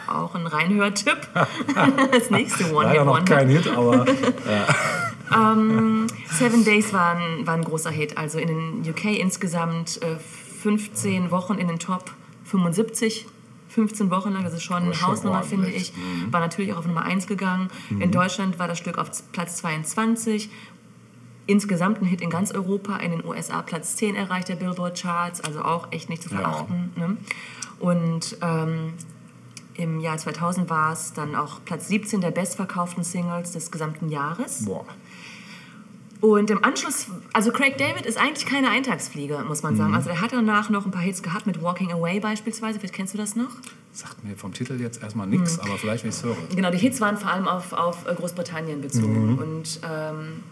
Auch ein Reinhörtipp. das nächste One Leider Hit noch kein Hit, aber Seven Days war ein, war ein großer Hit. Also in den UK insgesamt äh, 15 Wochen in den Top 75. 15 Wochen lang, das ist schon eine Hausnummer, finde ich. War natürlich auch auf Nummer 1 gegangen. In Deutschland war das Stück auf Platz 22. Insgesamt ein Hit in ganz Europa, in den USA Platz 10 erreicht der Billboard Charts, also auch echt nicht zu Ja. verachten. Ne? Und ähm, im Jahr 2000 war es dann auch Platz 17 der bestverkauften Singles des gesamten Jahres. boah. Und im Anschluss, also Craig David ist eigentlich keine Eintagsfliege, muss man sagen. Mhm. Also er hat danach noch ein paar Hits gehabt mit Walking Away beispielsweise. Vielleicht kennst du das noch? Sagt mir vom Titel jetzt erstmal nichts, aber vielleicht, wenn ich es höre. Genau, die Hits waren vor allem auf, auf Großbritannien Mhm. bezogen. Und ähm,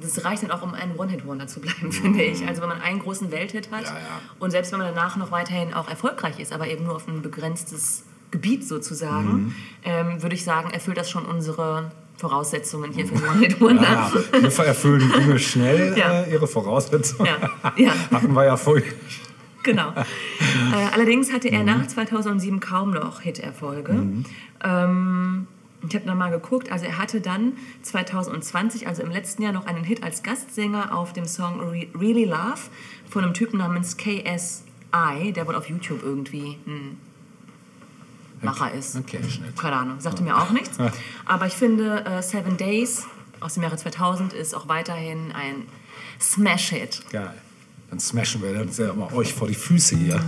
das reicht dann auch, um ein One-Hit-Wonder zu bleiben, finde ich. Also wenn man einen großen Welthit hat Mhm. Ja, ja. und selbst wenn man danach noch weiterhin auch erfolgreich ist, aber eben nur auf ein begrenztes Gebiet sozusagen, Mhm. ähm, würde ich sagen, erfüllt das schon unsere Voraussetzungen hier für ein One-Hit-Wonder. Ja, wir erfüllen Dinge schnell Ja. äh, ihre Voraussetzungen. Ja. Hatten wir ja vorhin. Genau. äh, allerdings hatte er nach 2007 kaum noch Hit-Erfolge. Ähm, ich habe nochmal geguckt, also er hatte dann 2020, also im letzten Jahr, noch einen Hit als Gastsänger auf dem Song Re Really Love von einem Typen namens KSI, der wohl auf YouTube irgendwie ein Macher ist. Okay. Keine Ahnung, sagte mir auch nichts. Aber ich finde, äh, Seven Days aus dem Jahre 2000 ist auch weiterhin ein Smash-Hit. Geil. Dann smashen wir uns ja mal euch vor die Füße hier.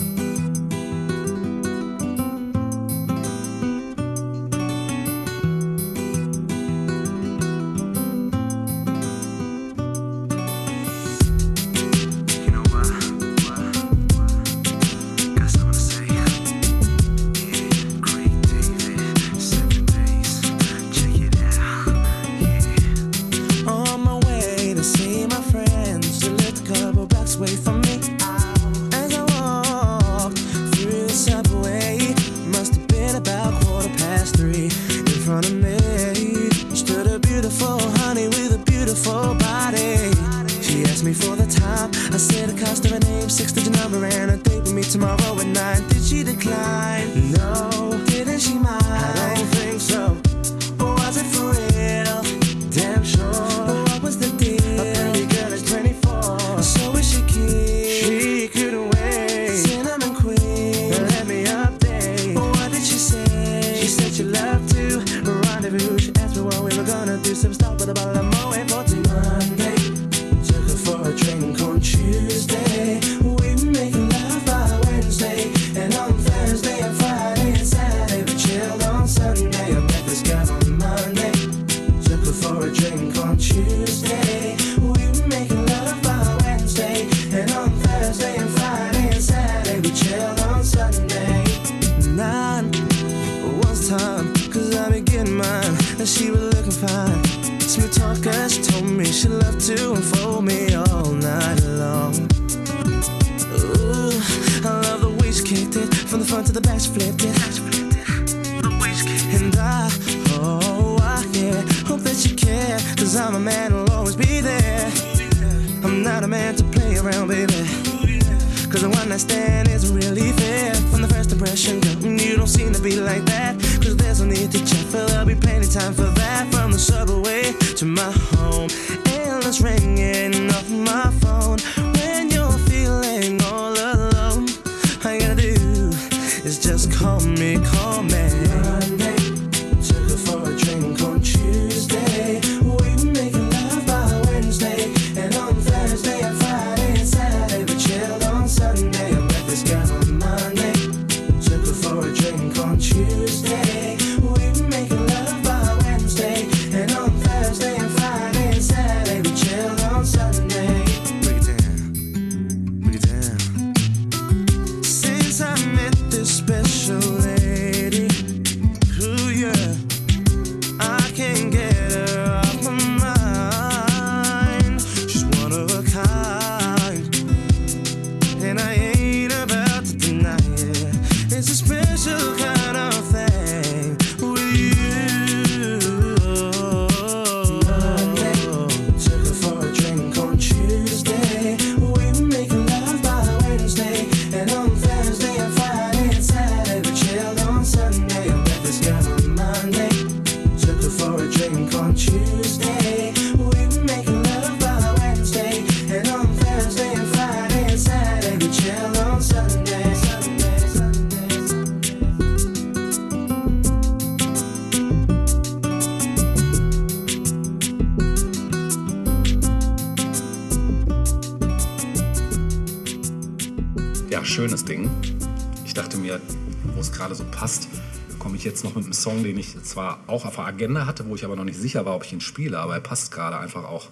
Ich zwar auch auf der Agenda hatte, wo ich aber noch nicht sicher war, ob ich ihn spiele, aber er passt gerade einfach auch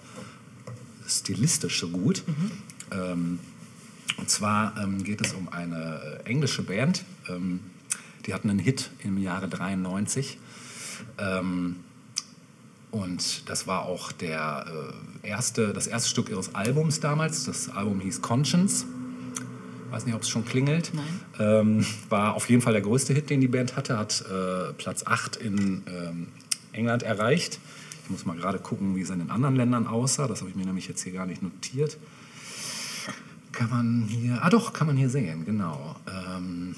stilistisch so gut. Ähm, und zwar ähm, geht es um eine äh, englische Band, ähm, die hatten einen Hit im Jahre 93. Ähm, und das war auch der, äh, erste, das erste Stück ihres Albums damals. Das Album hieß Conscience. Weiß nicht, ob es schon klingelt. Nein. Ähm, war auf jeden Fall der größte Hit, den die Band hatte. Hat äh, Platz 8 in ähm, England erreicht. Ich muss mal gerade gucken, wie es in den anderen Ländern aussah. Das habe ich mir nämlich jetzt hier gar nicht notiert. Kann man hier. Ah, doch, kann man hier sehen, genau. Ähm,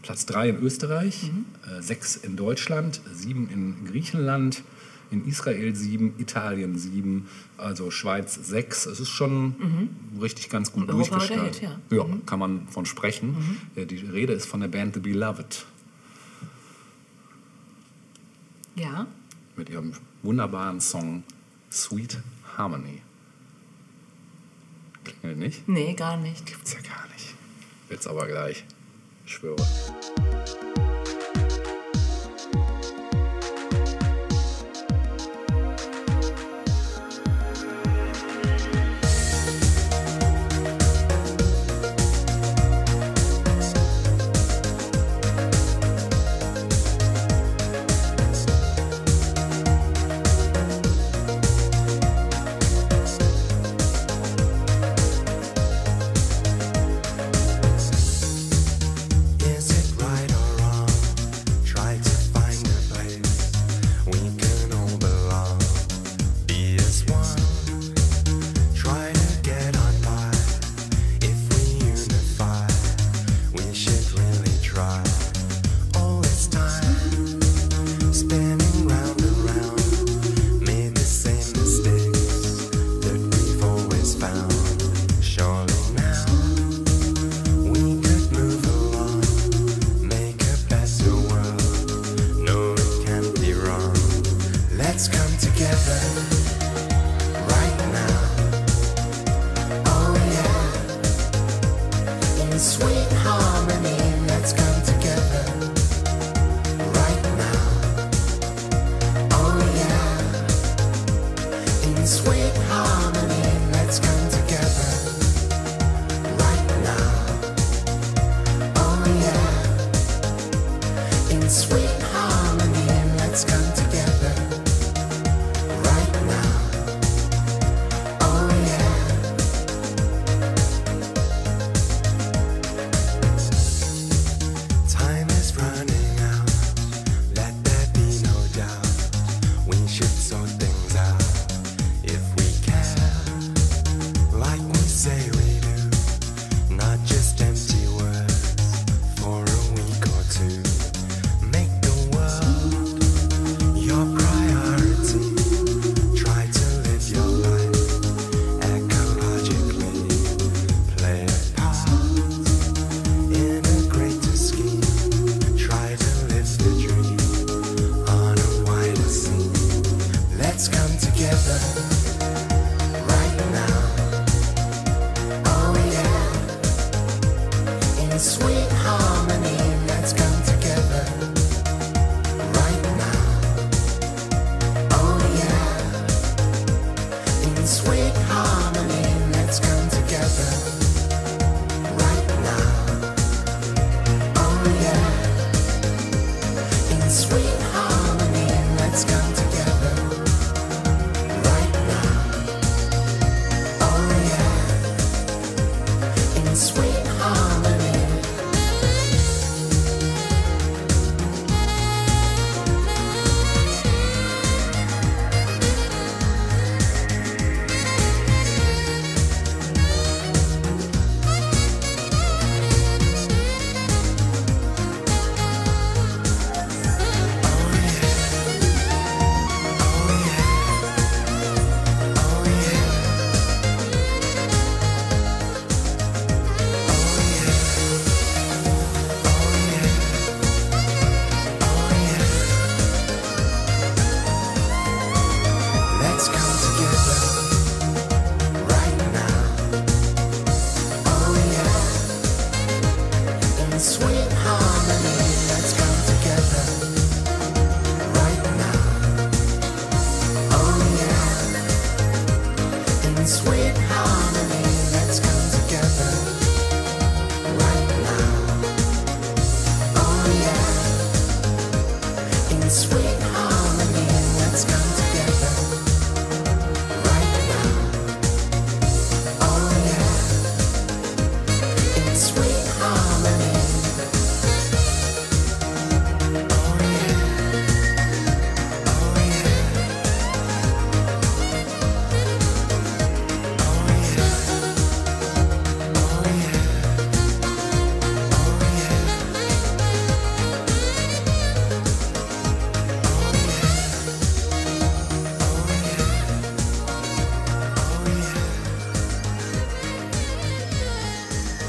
Platz 3 in Österreich, 6 in Deutschland, 7 in Griechenland, in Israel 7, Italien 7, also Schweiz 6. Es ist schon richtig ganz gut. Hit, ja. ja, kann man von sprechen. Äh, Die Rede ist von der Band The Beloved Ja. mit ihrem wunderbaren Song Sweet Harmony. Klingelt nicht? Nee, gar nicht. Gibt's ja gar nicht. Jetzt aber gleich. Ich schwöre.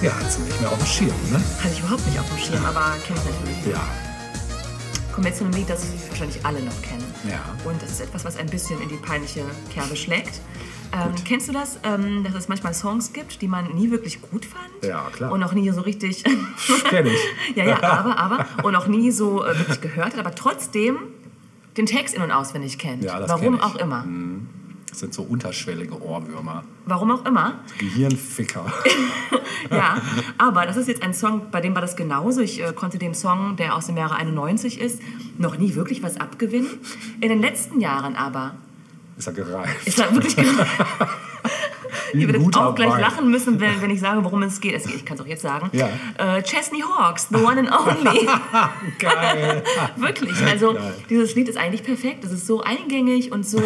Ja, hat sie nicht mehr auf dem Schirm, ne? Hatte ich überhaupt nicht auf dem Schirm, aber kenne ich natürlich. Ja. Kommen wir jetzt zu einem Lied, das wahrscheinlich alle noch kennen. Ja. Und das ist etwas, was ein bisschen in die peinliche Kerbe schlägt. Ähm, kennst du das, ähm, dass es manchmal Songs gibt, die man nie wirklich gut fand? Ja, klar. Und auch nie so richtig. Kenn ich. ja, ja, aber, aber. Und auch nie so äh, wirklich gehört hat, aber trotzdem den Text in- und auswendig kennt. Ja, das Warum kenn ich. auch immer. Das sind so unterschwellige Ohrwürmer. Warum auch immer. Gehirnficker. Ja, aber das ist jetzt ein Song, bei dem war das genauso. Ich äh, konnte dem Song, der aus dem Jahre 91 ist, noch nie wirklich was abgewinnen. In den letzten Jahren aber Ist er gereift. ist er wirklich Wie Ihr werdet auch gleich Wein. lachen müssen, wenn, wenn ich sage, worum es geht. Ich kann es auch jetzt sagen. Ja. Äh, Chesney Hawks, The One and Only. Geil. wirklich. Also Geil. dieses Lied ist eigentlich perfekt. Es ist so eingängig und so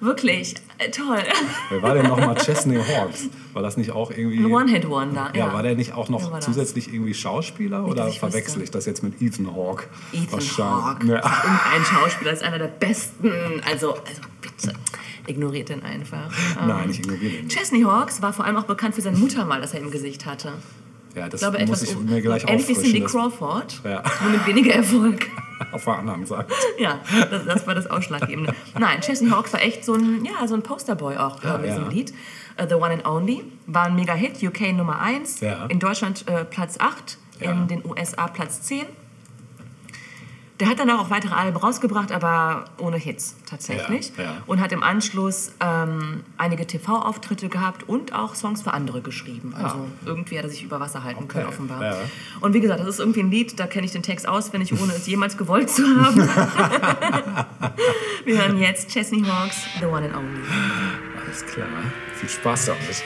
wirklich äh, toll. Wer war denn nochmal Chesney Hawks? War das nicht auch irgendwie... Ein One-Hit-Wonder. Ja, war der nicht auch noch das? zusätzlich irgendwie Schauspieler Nicht, oder ich verwechsel ich das jetzt mit Ethan Hawke? Ethan. Hawke. Ja. Irgendein Schauspieler ist einer der besten. Also, also bitte. Ignoriert den einfach. Ähm, Nein, ich ignoriere den. Chesney Hawks war vor allem auch bekannt für sein Muttermal, das er im Gesicht hatte. Ja, das Ich glaube, muss etwas ich mir gleich ähnlich wie auffrischen. Cindy das- Crawford, Ja. nur mit weniger Erfolg. Auf der anderen Seite. Ja, das, das war das Ausschlaggebende. Nein, Chesney Hawks war echt so ein, ja, so ein Posterboy auch Ja, mit diesem ja. Lied. Äh, The One and Only war ein Mega-Hit, UK Nummer 1, Ja. in Deutschland äh, Platz 8, Ja. in den USA Platz 10. Der hat dann auch weitere Alben rausgebracht, aber ohne Hits tatsächlich. Ja, ja. Und hat im Anschluss ähm, einige TV-Auftritte gehabt und auch Songs für andere geschrieben. Also irgendwie hat er sich über Wasser halten können, Okay, offenbar. ja. Und wie gesagt, das ist irgendwie ein Lied, da kenne ich den Text auswendig, ohne es jemals gewollt zu haben. Wir hören jetzt Chesney Hawks, The One and Only. Alles klar. Viel Spaß damit.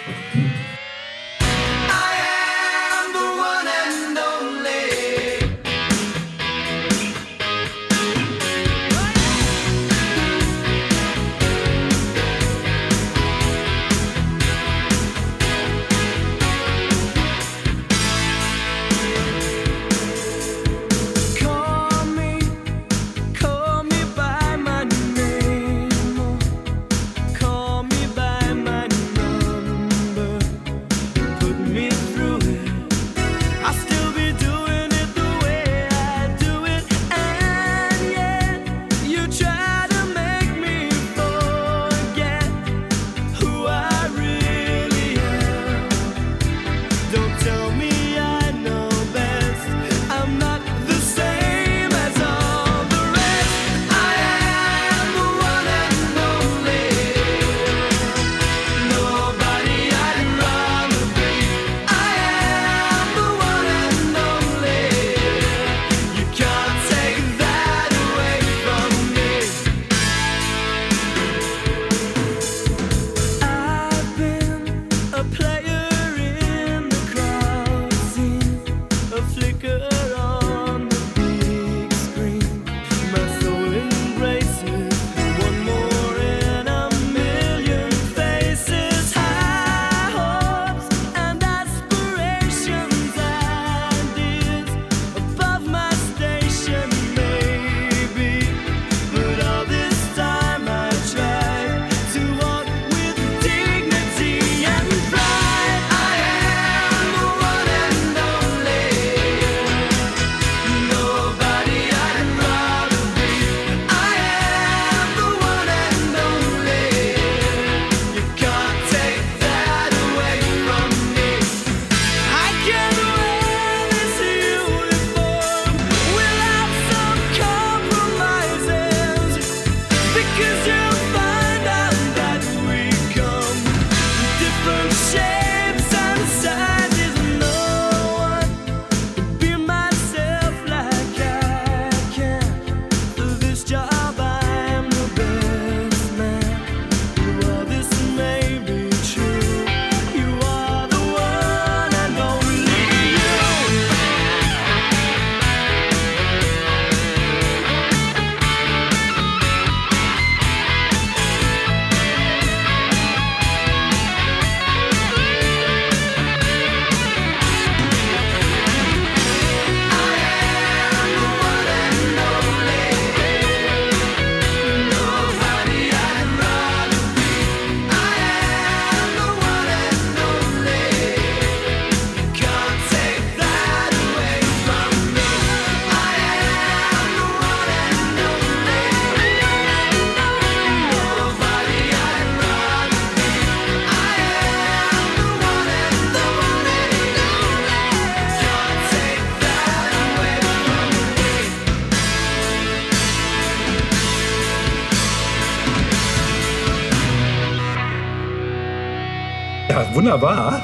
Wunderbar.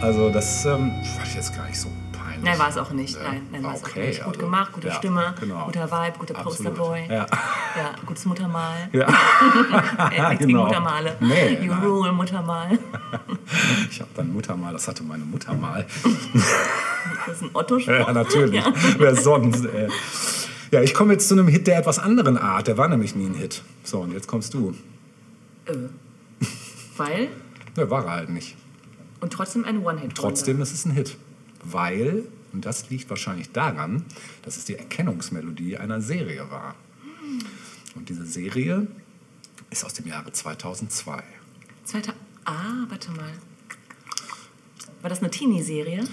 Also das ähm, fand ich jetzt gar nicht so peinlich. Nein, war es auch nicht. Ja, Nein, nein war es auch okay, nicht. Gut also, gemacht, gute ja, Stimme, genau. guter Vibe, guter. Posterboy. Ja. Ja, gutes Muttermal. Ja. Äh, nicht Genau. Muttermale. Nee, you nein. rule Muttermal. Ich habe dann Mutter mal, das hatte meine Mutter mal. Das ist ein Otto-Spruch. Ja, natürlich. Ja. Wer sonst? Ey. Ja, ich komme jetzt zu einem Hit der etwas anderen Art. Der war nämlich nie ein Hit. So, und jetzt kommst du. Weil, Der war er halt nicht. Und trotzdem ein One-Hit-Wonder. Trotzdem ist es ein Hit. Weil, und das liegt wahrscheinlich daran, dass es die Erkennungsmelodie einer Serie war. Und diese Serie ist aus dem Jahre 2002. Zweiter. Ah, warte mal. War das eine Teenie-Serie?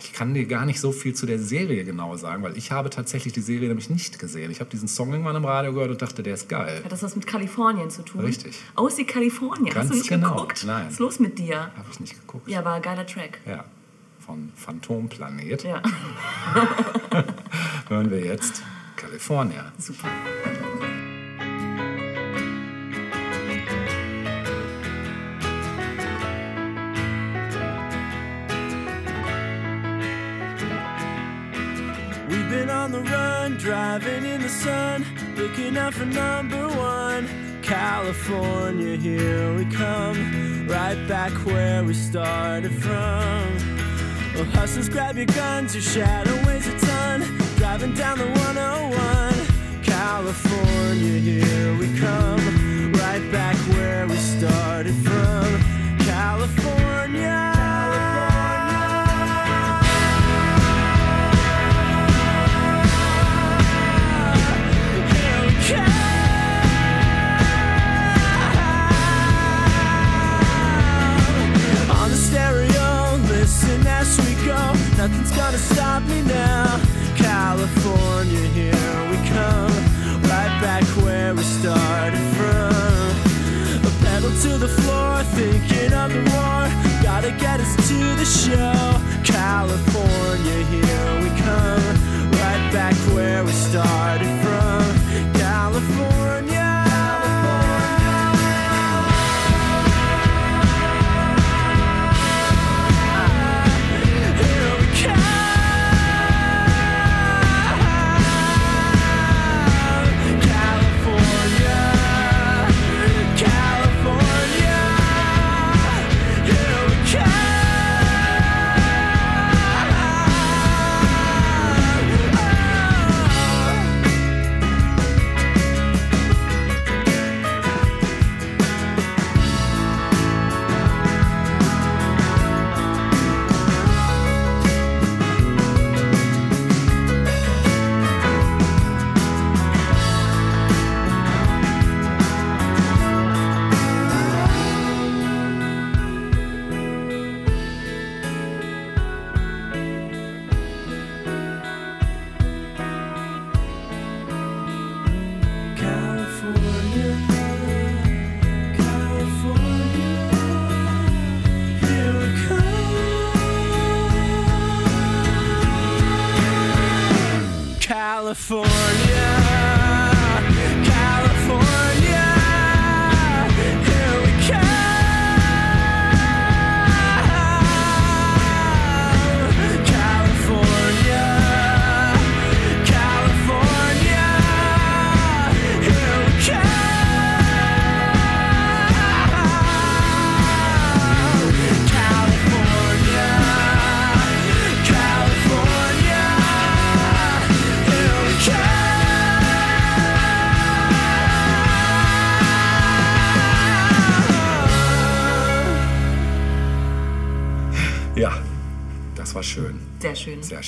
Ich kann dir gar nicht so viel zu der Serie genau sagen, weil ich habe tatsächlich die Serie nämlich nicht gesehen. Ich habe diesen Song irgendwann im Radio gehört und dachte, der ist geil. Hat das was mit Kalifornien zu tun? Richtig. Aus die Kalifornien. Ganz Hast du nicht genau. geguckt? Nein. Was ist los mit dir? Habe ich nicht geguckt. Ja, war ein geiler Track. Ja, von Phantomplanet Ja, hören wir jetzt California. super. On the run, driving in the sun, looking out for number one. California, here we come, right back where we started from. Well, hustlers, grab your guns, your shadow weighs a ton, driving down the 101. California, here we come, right back where we started from. California. Nothing's gonna stop me now. California, here we come. Right back where we started from. A pedal to the floor, thinking of the war. Gotta get us to the show.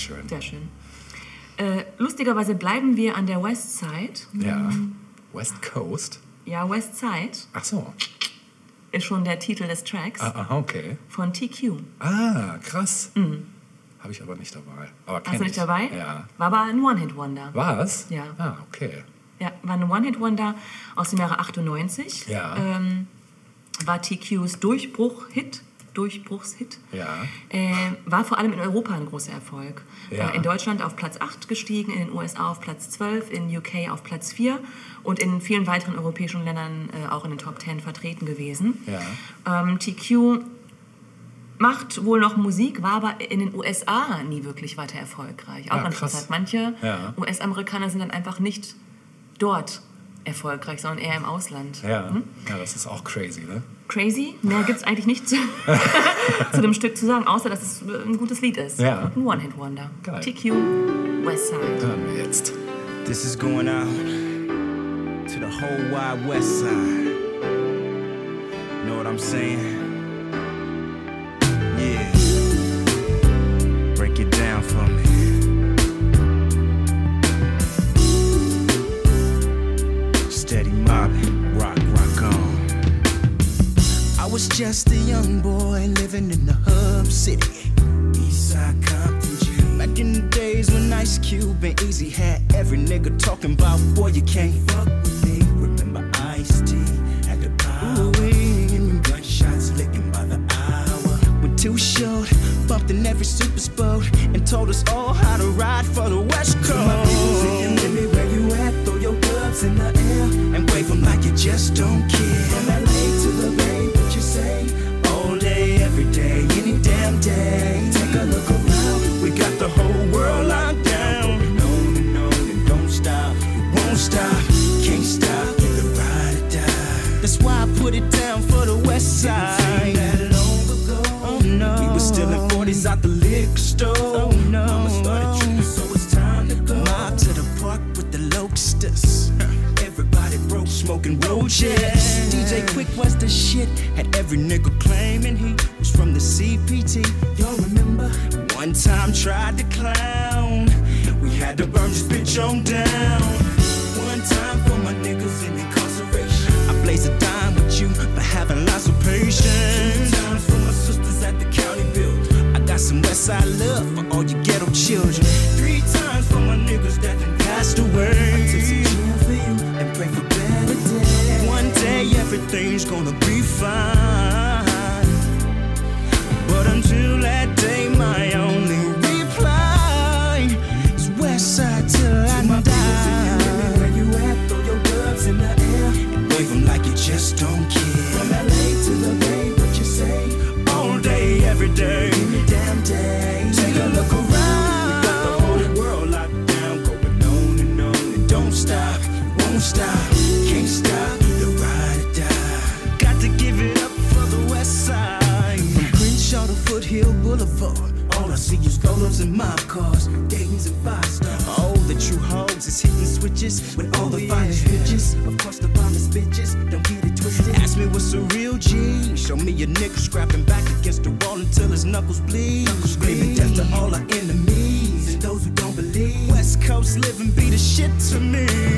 Schön. Sehr schön. Äh, lustigerweise bleiben wir an der West Side. Ja. West Coast. Ja, West Side Ach so. ist schon der Titel des Tracks Ah, aha, okay. von TQ. Ah, krass. Habe ich aber nicht dabei. Aber Mhm. Hast du nicht ich. dabei? Ja. War aber ein One-Hit-Wonder. War es? Ja. Ah, okay. Ja, war ein One-Hit-Wonder aus dem Jahre 98. Ja. Ähm, war TQs Durchbruch-Hit Durchbruchshit. Ja. Äh, war vor allem in Europa ein großer Erfolg. Ja. Äh, in Deutschland auf Platz 8 gestiegen, in den USA auf Platz 12, in UK auf Platz 4 und in vielen weiteren europäischen Ländern äh, auch in den Top 10 vertreten gewesen. Ja. Ähm, TQ macht wohl noch Musik, war aber in den USA nie wirklich weiter erfolgreich. Auch interessant. krass. Manche Ja. US-Amerikaner sind dann einfach nicht dort erfolgreich, sondern eher im Ausland. Ja. ja, das ist auch crazy, ne? Crazy. Mehr gibt es eigentlich nicht zu, zu dem Stück zu sagen, außer dass es äh, ein gutes Lied ist. Ja. Ein One-Hit-Wonder. TQ, Westside. Hören wir jetzt. This is going out to the whole wide west side. Know what I'm saying? Yeah. Break it down for me. Was just a young boy living in the hub city. Eastside Compton G. Back in the days when Ice Cube and Easy had every nigga talking about, boy, you can't fuck with me. Remember Ice T had the power. Ooh, gunshots licking by the hour. When Too Short bumped in every super boat and told us all how to ride for the West Coast. Baby, where you at? Throw your gloves in the air and wave 'em like you just don't care. From LA to the Bay, say? All day, every day, any damn day. Take a look around, we got the whole world locked down. On and on and don't stop, won't stop, can't stop, either ride or die. That's why I put it down for the West Side. That long ago, oh no, we were stealing 40s out the liquor store. Oh no, Mama started tripping, so it's time to go. Mob to the park with the locusts. Broke, smoking roaches. DJ Quick was the shit. Had every nigga claiming he was from the CPT. Y'all remember? One time tried to clown. We had to burn this bitch on down. One time for my niggas in incarceration. I blaze a dime with you for having lots of patience. Two times for my sisters at the county build. I got some Westside love for all you ghetto children. Three times for my niggas that done passed away. I took some for you and pray for everything's gonna be fine. But until that day, my only reply is Westside till I die. Where you at? Throw your gloves in the air and wave 'em like you just don't rollers and mob cars, Dayton's and five stars. Oh, the true hoes is hitting switches with all the oh, finest bitches. Of course, the finest bitches, don't get it twisted. Ask me what's a real G. Show me a nigga scrapping back against the wall until his knuckles bleed. Screaming death to all our enemies and those who don't believe. West Coast living be the shit to me.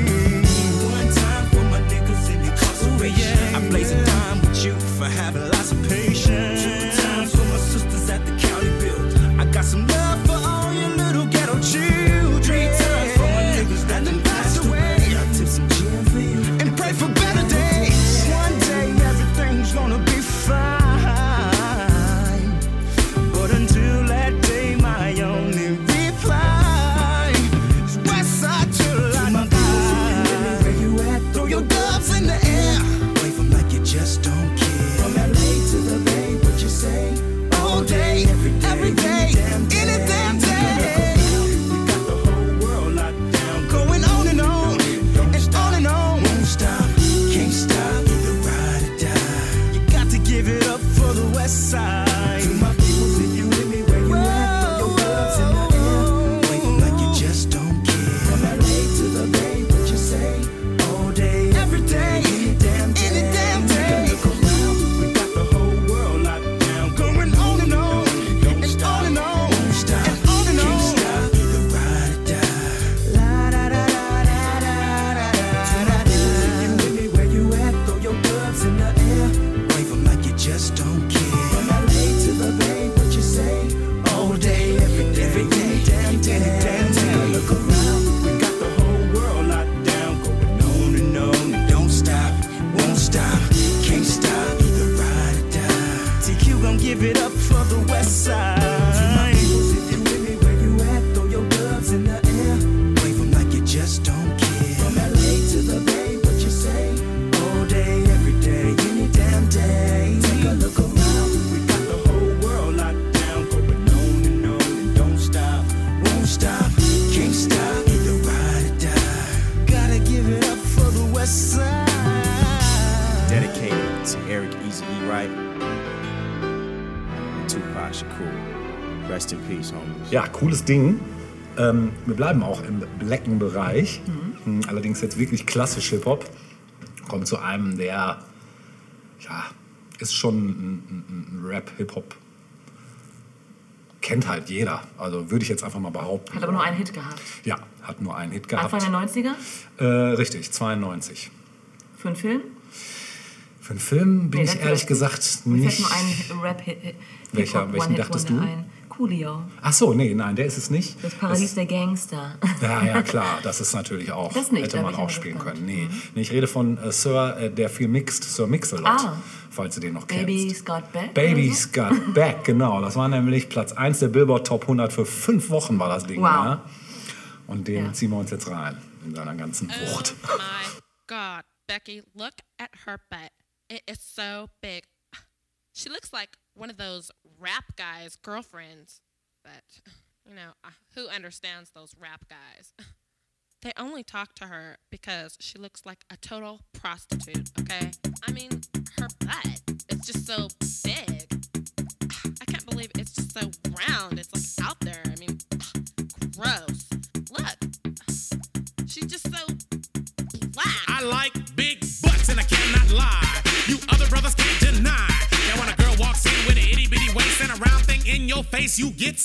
ähnliches Ding. Ähm, wir bleiben auch im blacken Bereich, mhm. Hm, allerdings jetzt wirklich klassisch Hip-Hop. Kommt zu einem, der ja, ist schon ein, ein, ein Rap-Hip-Hop. Kennt halt jeder. Also würde ich jetzt einfach mal behaupten. Hat aber nur einen Hit gehabt. Ja, hat nur einen Hit gehabt. Anfang der 90er? Äh, richtig, 92. Für einen Film? Für einen Film bin nee, ich ehrlich gesagt nicht. Ich fällt nur einen Rap-Hit. Welcher, welchen dachtest du? Ein. Coolio. Ach so, nee, nein, der ist es nicht. Das Paradies das, der Gangster. Ja, ja, klar, das ist natürlich auch, das nicht, hätte man auch spielen gespannt. können. Nee, mhm. nee, ich rede von äh, Sir, äh, der viel mixt, Sir Mixalot. ah. falls du den noch kennst. Baby's Got Back. Baby's so? Scott Beck, genau. Das war nämlich Platz 1 der Billboard Top 100 für fünf Wochen war das Ding. Wow. Ja? Und den ja. ziehen wir uns jetzt rein, in seiner ganzen oh Wucht. Oh my God, Becky, look at her butt. It is so big. She looks like one of those rap guys' girlfriends, but you know, uh, who understands those rap guys? They only talk to her because she looks like a total prostitute, okay? I mean, you get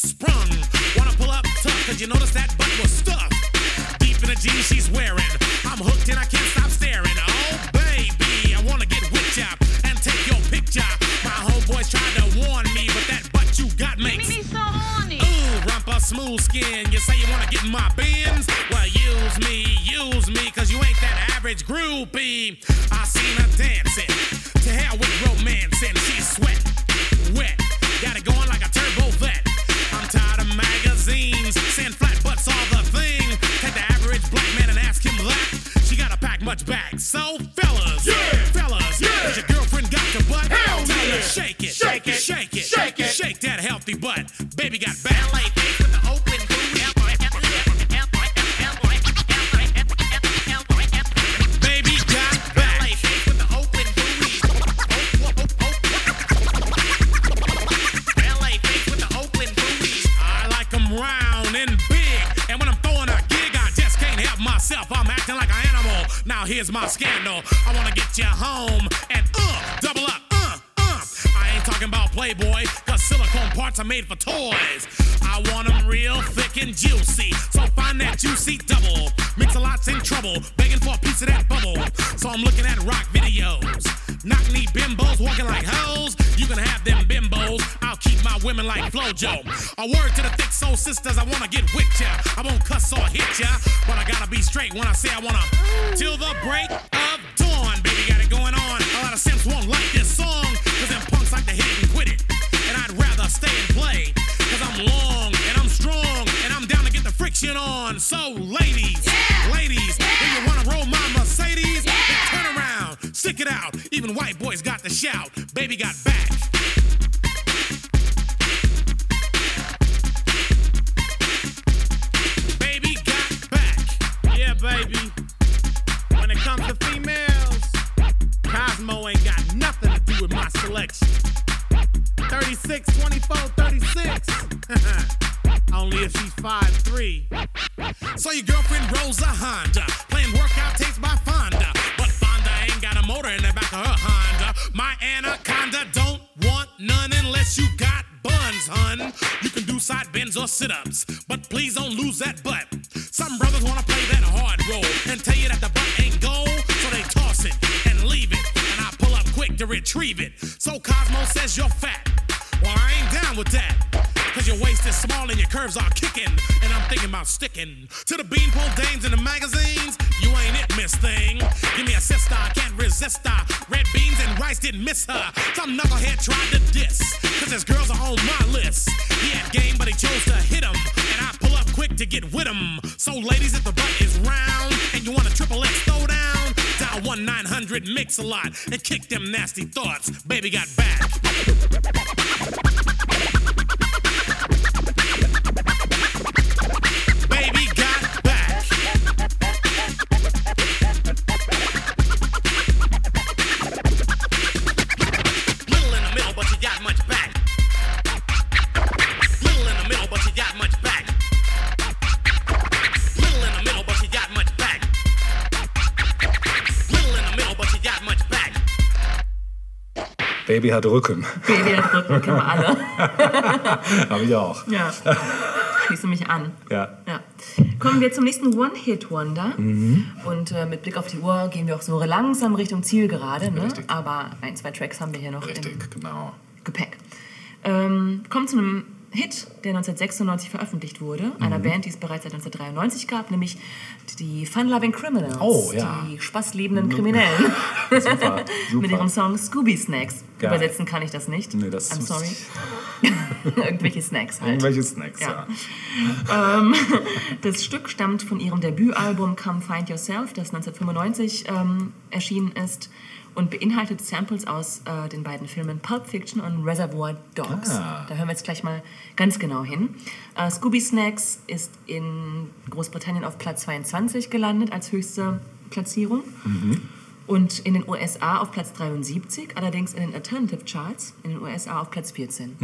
So, ladies, if the butt is round and you want a triple X throwdown, dial 1 900 Mix a Lot and kick them nasty thoughts. Baby got back. Baby hat Rücken. Baby hat Rücken, kennen wir alle. Habe ich auch. Ja. Schließe mich an. Ja. Ja. Kommen wir zum nächsten One-Hit-Wonder. Mhm. Und äh, mit Blick auf die Uhr gehen wir auch so langsam Richtung Zielgerade. Ne? Richtig. Aber ein, zwei Tracks haben wir hier noch im Richtig, genau. Gepäck. Ähm, kommt zu einem Hit, der 1996 veröffentlicht wurde. Einer Mhm. Band, die es bereits seit 1993 gab, nämlich die Fun Loving Criminals. Oh, ja. Die spaßliebenden Kriminellen. Super, super. Mit ihrem Song Scooby Snacks. Geil. Übersetzen kann ich das nicht. Nee, das I'm sorry. Irgendwelche Snacks halt. Irgendwelche Snacks, ja. Ähm, das Stück stammt von ihrem Debütalbum Come Find Yourself, das 1995 ähm, erschienen ist und beinhaltet Samples aus äh, den beiden Filmen Pulp Fiction und Reservoir Dogs. Ah. Da hören wir jetzt gleich mal ganz genau hin. Äh, Scooby Snacks ist in Großbritannien auf Platz 22 gelandet als höchste Platzierung und in den USA auf Platz 73, allerdings in den Alternative Charts in den USA auf Platz 14.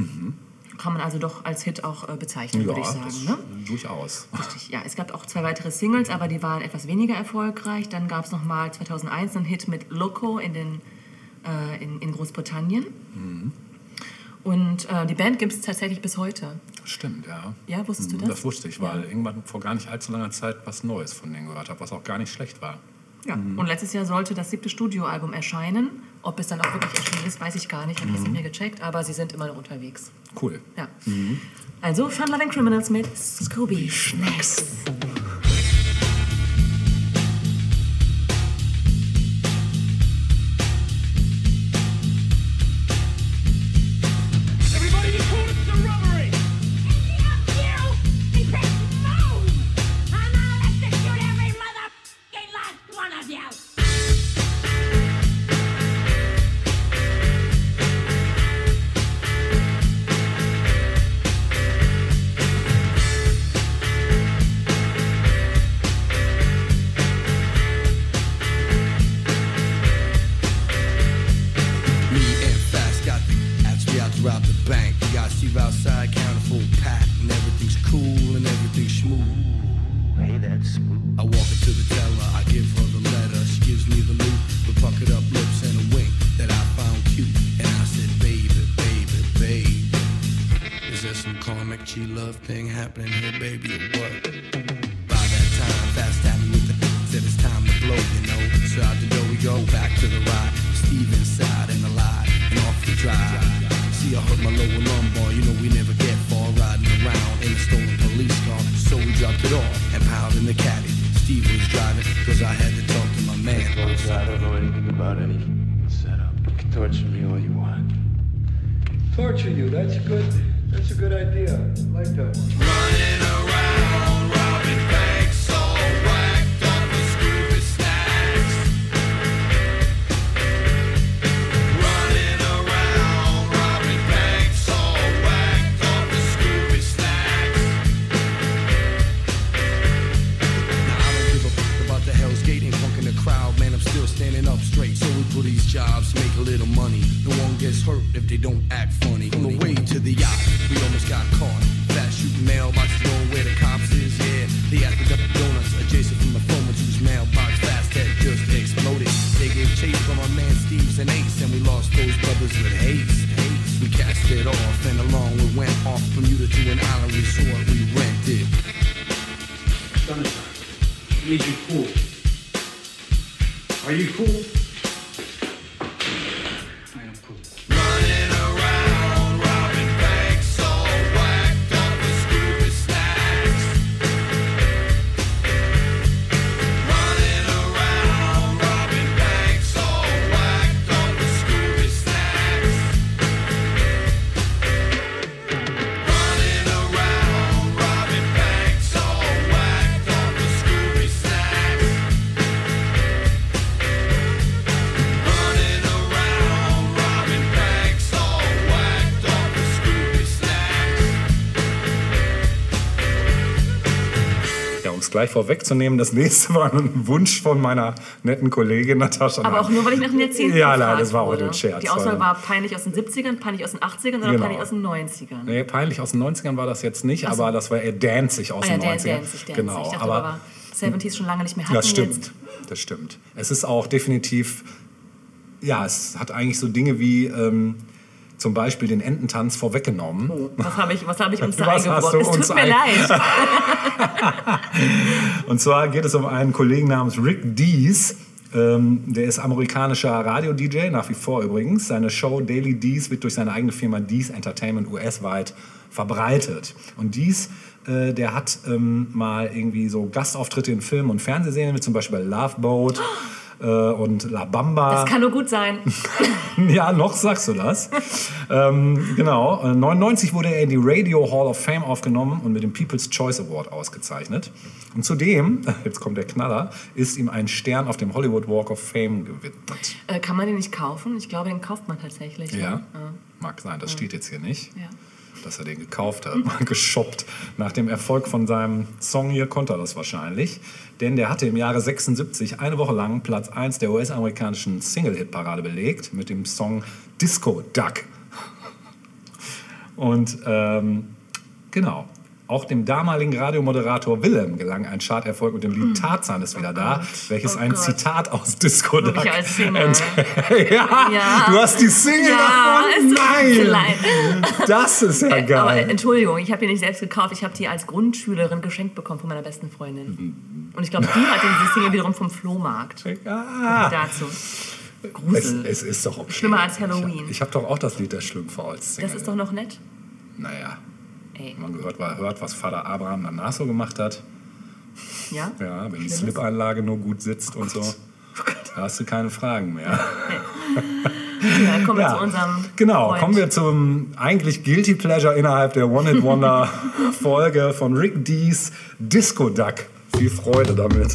Kann man also doch als Hit auch äh, bezeichnen, würde ich sagen. das Ne? durchaus. Richtig, ja. Es gab auch zwei weitere Singles, aber die waren etwas weniger erfolgreich. Dann gab es nochmal 2001 einen Hit mit Loco in, den, äh, in, in Großbritannien. Und äh, die Band gibt es tatsächlich bis heute. Stimmt, ja. Ja, wusstest du Mhm, das? Das wusste ich, weil irgendwann vor gar nicht allzu langer Zeit was Neues von denen gehört habe, was auch gar nicht schlecht war. Ja. Und letztes Jahr sollte das siebte Studioalbum erscheinen. Ob es dann auch wirklich erschienen ist, weiß ich gar nicht. Habe ich das nicht mehr gecheckt, aber sie sind immer noch unterwegs. Cool. Ja. Also Fun Loving Criminals mit Scooby Snacks. I hurt my lower lumbar, you know we never get far riding around in a stolen police car. So we dropped it off and piled in the caddy. Steve was driving, cause I had to talk to my man. I don't know anything about any setup. You can torture me all you want. Torture you, that's good. That's a good idea. I like that one. Running around, robbing they don't act funny. On the way to the yacht, we almost got caught. Fast shooting mailboxes, knowing where the cops is. Yeah, they asked the donuts adjacent from the phone whose mailbox fast had just exploded. They gave chase from our man Steve's and Ace, and we lost those brothers with haste. haste. We cast it off, and along we went off from Utah to an island resort we rented. Sunshine. Need you cool. Are you cool? Gleich vorwegzunehmen, das nächste war ein Wunsch von meiner netten Kollegin Natascha. Aber auch nur, weil ich nach den Jahrzehnten Ja, nein, das war auch ein Scherz. Die Auswahl war peinlich aus den 70ern, peinlich aus den 80ern oder Genau. peinlich aus den 90ern. Nee, peinlich aus den 90ern war das jetzt nicht, Ach so. aber das war eher danzig aus Ah den Dan- 90ern. Danzig, Danzig. Genau, ich dachte aber aber, 70s schon lange nicht mehr hatten das stimmt. jetzt. Das stimmt. Es ist auch definitiv ja, es hat eigentlich so Dinge wie ähm, zum Beispiel den Ententanz vorweggenommen. Was habe ich, was hab ich uns da du Es tut mir ein- leid. Und zwar geht es um einen Kollegen namens Rick Dees. Ähm, der ist amerikanischer Radio-DJ, nach wie vor übrigens. Seine Show Daily Dees wird durch seine eigene Firma Dees Entertainment US-weit verbreitet. Und Dees, äh, der hat ähm, mal irgendwie so Gastauftritte in Film- und Fernsehserien, wie zum Beispiel bei Love Boat äh, und La Bamba. Das kann nur gut sein. Ja, noch sagst du das. ähm, genau. Äh, 99 wurde er in die Radio Hall of Fame aufgenommen und mit dem People's Choice Award ausgezeichnet. Und zudem, jetzt kommt der Knaller, ist ihm ein Stern auf dem Hollywood Walk of Fame gewidmet. Äh, kann man den nicht kaufen? Ich glaube, den kauft man tatsächlich. ne? Ja, mag sein, das steht jetzt hier nicht. Ja. Dass er den gekauft hat, mal geshoppt. Nach dem Erfolg von seinem Song hier konnte er das wahrscheinlich. Denn der hatte im Jahre 76 eine Woche lang Platz 1 der US-amerikanischen Single-Hit-Parade belegt mit dem Song Disco Duck. Und ähm, genau, auch dem damaligen Radiomoderator Willem gelang ein Charterfolg mit dem Lied Tarzan ist wieder da, welches Oh ein Gott. Zitat aus Disco Duck Wirklich als Single. ja, Ja. du hast die Single Ja, davon? es Nein! Das ist ja Aber geil. Entschuldigung, ich habe die nicht selbst gekauft. Ich habe die als Grundschülerin geschenkt bekommen von meiner besten Freundin. Mhm. Und ich glaube, die hatte diese Single wiederum vom Flohmarkt. Ja. Dazu. Es, Grusel. es ist doch okay. Schlimmer als Halloween. Ich habe doch auch das Lied der Schlümpfe als Single. Das ist doch noch nett. Naja, Ey. wenn man gehört, war, hört, was Vater Abraham danach so gemacht hat. Ja? Ja, wenn die? Slip-Einlage nur gut sitzt und so. Da hast du keine Fragen mehr. Ja, kommen wir Ja. zu unserem. Genau, Freund. kommen wir zum eigentlich Guilty Pleasure innerhalb der One-Hit-Wonder-Folge von Rick Dees Disco Duck. Viel Freude damit.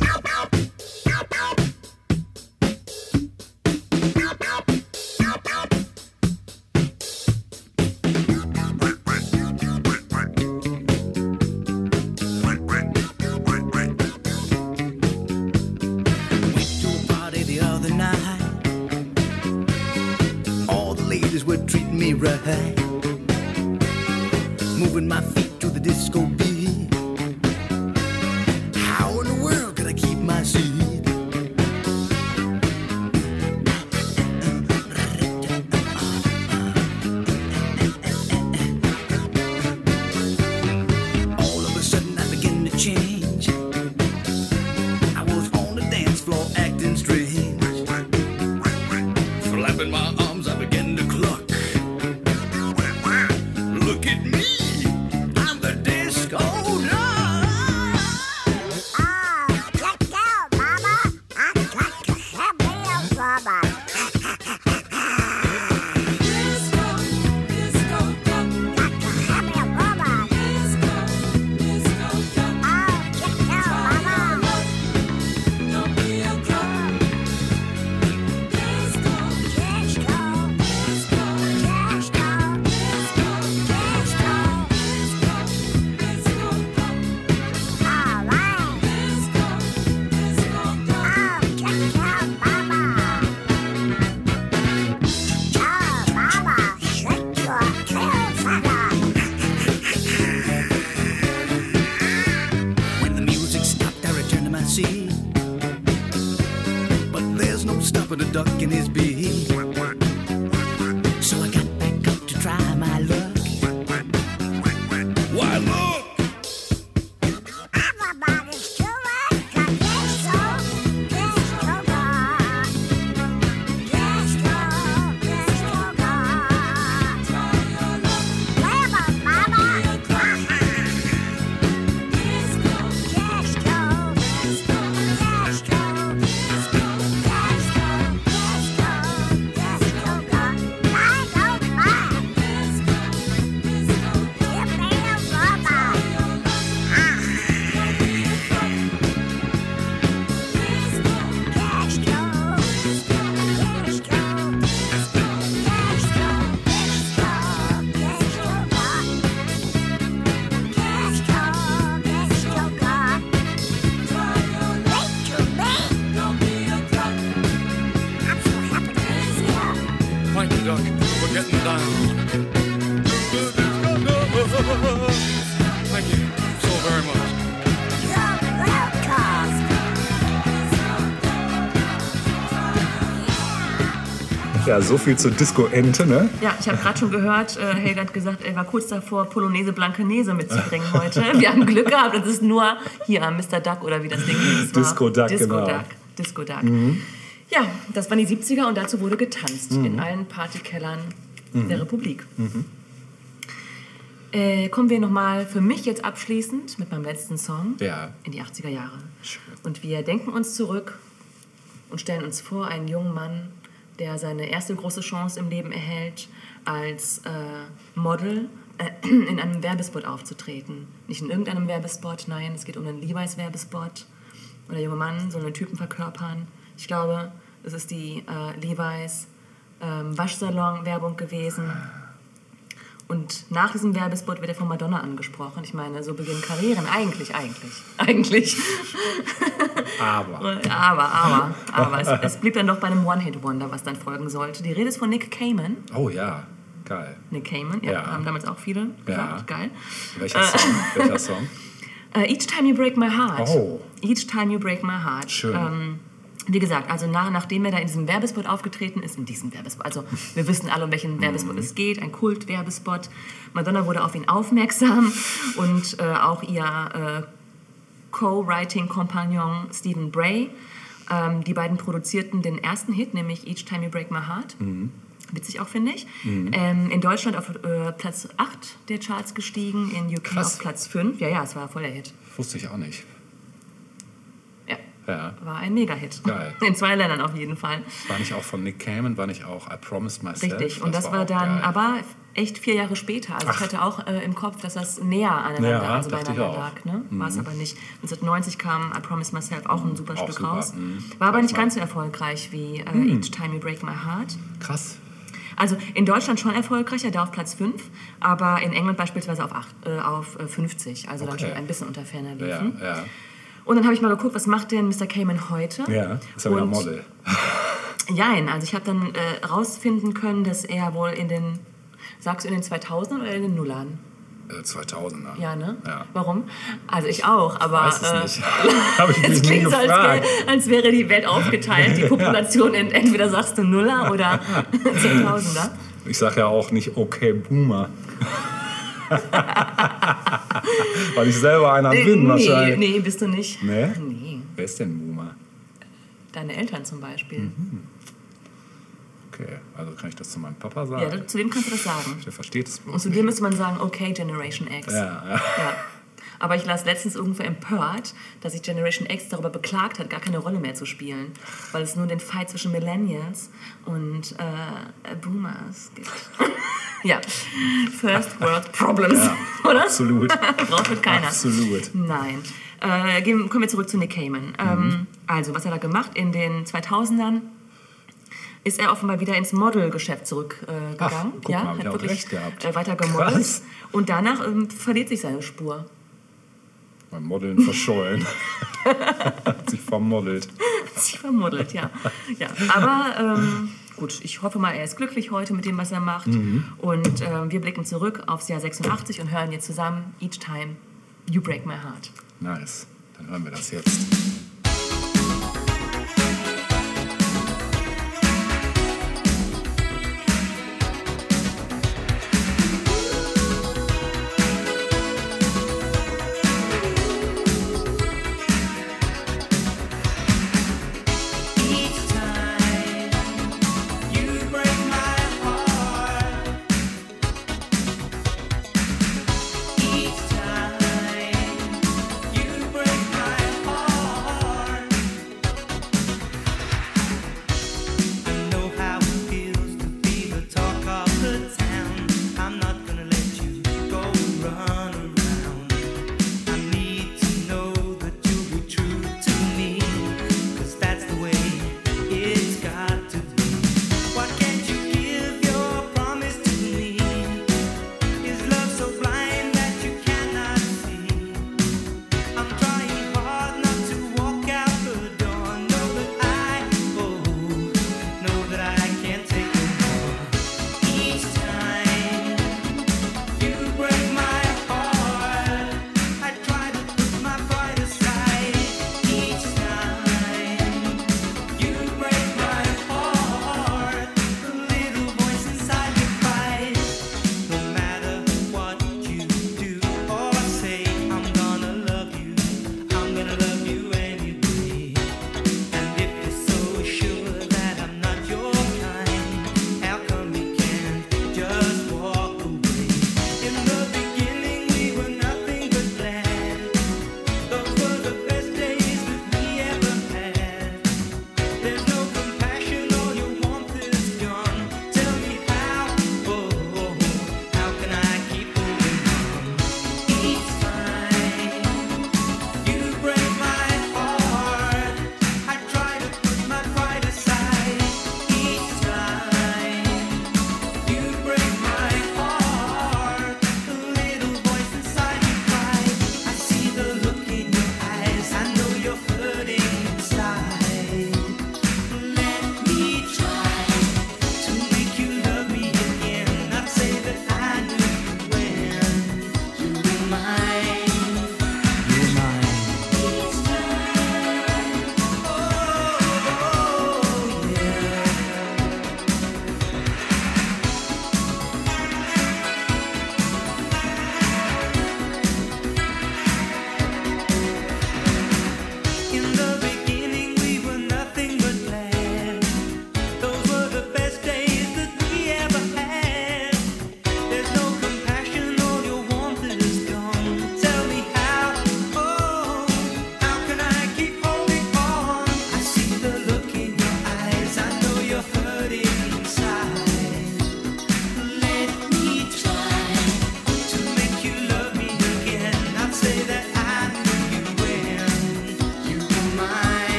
Ja, so viel zur Disco-Ente, ne? Ja, ich habe gerade schon gehört, äh, Helga hat gesagt, er war kurz davor, Polonaise Blankenese mitzubringen heute. Wir haben Glück gehabt, es ist nur hier Mr. Duck oder wie das Ding hieß. war. Disco Duck, Disco genau. Duck, Disco Duck. Mhm. Ja, das waren die 70er und dazu wurde getanzt Mhm. in allen Partykellern Mhm. der Republik. Mhm. Äh, kommen wir nochmal für mich jetzt abschließend mit meinem letzten Song Ja. in die 80er Jahre. Und wir denken uns zurück und stellen uns vor, einen jungen Mann, der seine erste große Chance im Leben erhält, als äh, Model äh, in einem Werbespot aufzutreten. Nicht in irgendeinem Werbespot, nein, es geht um einen Levi's-Werbespot. Und der junge Mann soll einen Typen verkörpern. Ich glaube, es ist die äh, Levi's ähm, Waschsalon-Werbung gewesen. Und nach diesem Werbespot wird er von Madonna angesprochen. Ich meine, so beginnen Karrieren. Eigentlich, eigentlich, eigentlich. Aber. Aber, aber, aber. Es, es blieb dann doch bei einem One-Hit-Wonder, was dann folgen sollte. Die Rede ist von Nick Cayman. Oh ja, geil. Nick Cayman, ja, Ja. haben damals auch viele Ja. gesagt. Geil. Welcher Äh, Song? Welcher Song? Äh, Each Time You Break My Heart. Oh. Each Time You Break My Heart. Schön. Ähm, wie gesagt, also nach, nachdem er da in diesem Werbespot aufgetreten ist, in diesem Werbespot, also wir wissen alle, um welchen Werbespot Mhm. es geht, ein Kult-Werbespot. Madonna wurde auf ihn aufmerksam und äh, auch ihr äh, Co-Writing-Kompagnon Stephen Bray. Ähm, die beiden produzierten den ersten Hit, nämlich Each Time You Break My Heart. Mhm. Witzig auch, finde ich. Mhm. Ähm, in Deutschland auf äh, Platz 8 der Charts gestiegen, in UK Krass. auf Platz 5. Ja, ja, es war voll der Hit. Wusste ich auch nicht. Ja. Ja. War ein Mega-Hit. Geil. In zwei Ländern auf jeden Fall. War nicht auch von Nick Cayman, war nicht auch I Promised Myself? Richtig. Und das, war, auch dann geil. aber echt vier Jahre später. Also ich Ach. hatte auch äh, im Kopf, dass das näher aneinander, Ja, also ich beieinander lag. Ne? Mhm. War es aber nicht. 1990 kam I Promise Myself auch ein super Auch Stück super, raus. mhm. War aber Weiß nicht man. ganz so erfolgreich wie äh, Mhm. Each Time You Break My Heart. Krass. Also in Deutschland schon erfolgreicher, da auf Platz 5, aber in England beispielsweise auf, acht, äh, auf äh, 50, also dann Okay. schon ein bisschen unter ferner Ja, liefen. ja. Und dann habe ich mal geguckt, was macht denn Mr. Cayman heute? Ja, ist ja wieder Model. Jein, also ich habe dann äh, rausfinden können, dass er wohl in den, sagst du in den 2000ern oder in den Nullern? Äh, 2000er. Ja, ne? Ja. Warum? Also ich auch, aber... Weiß es äh, ich es klingt so, als, wär, als wäre die Welt aufgeteilt, die. Population in entweder sagst du Nuller oder 2000er. Ich sag ja auch nicht okay Boomer. Weil ich selber einer bin nee, wahrscheinlich. nee, bist du nicht. Nee? Nee, Wer ist denn Boomer? deine Eltern zum Beispiel. Mhm. Okay, also kann ich das zu meinem Papa sagen? Ja, zu dem kannst du das sagen. Der versteht es bloß Und zu dir müsste man sagen, okay, Generation X. Ja, ja. Ja. Aber ich las letztens irgendwo empört, dass sich Generation X darüber beklagt hat, gar keine Rolle mehr zu spielen, weil es nur den Fight zwischen Millennials und äh, Boomers gibt. Ja, First World Problems, Ja, oder? absolut. Braucht wird keiner. Absolut. Nein. Äh, gehen, kommen wir zurück zu Nick Cayman. Ähm, Mhm. also, was hat er gemacht? In den 2000ern ist er offenbar wieder ins Modelgeschäft zurückgegangen. Äh, ja, mal, hat wirklich recht gehabt. Äh, weiter gemodelt. Krass. Und danach ähm, verliert sich seine Spur. Beim Modeln verschollen. Hat sich vermodelt. sich vermodelt, ja. ja. Aber ähm, gut, ich hoffe mal, er ist glücklich heute mit dem, was er macht. Mhm. Und ähm, wir blicken zurück aufs Jahr 86 und hören jetzt zusammen Each Time You Break My Heart. Nice. Dann hören wir das jetzt.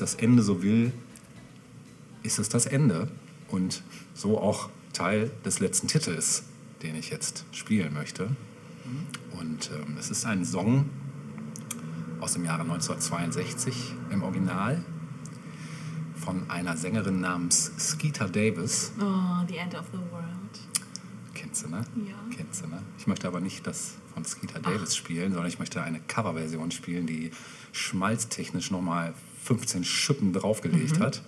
Es das Ende so will, ist es das Ende und so auch Teil des letzten Titels, den ich jetzt spielen möchte. Und ähm, es ist ein Song aus dem Jahre 1962 im Original von einer Sängerin namens Skeeter Davis. Oh, The End of the World. Kennst du, ne? Ja. Kennst du, ne? Ich möchte aber nicht das von Skeeter Davis spielen, sondern ich möchte eine Coverversion spielen, die schmalztechnisch nochmal 15 Schippen draufgelegt Mhm. hat.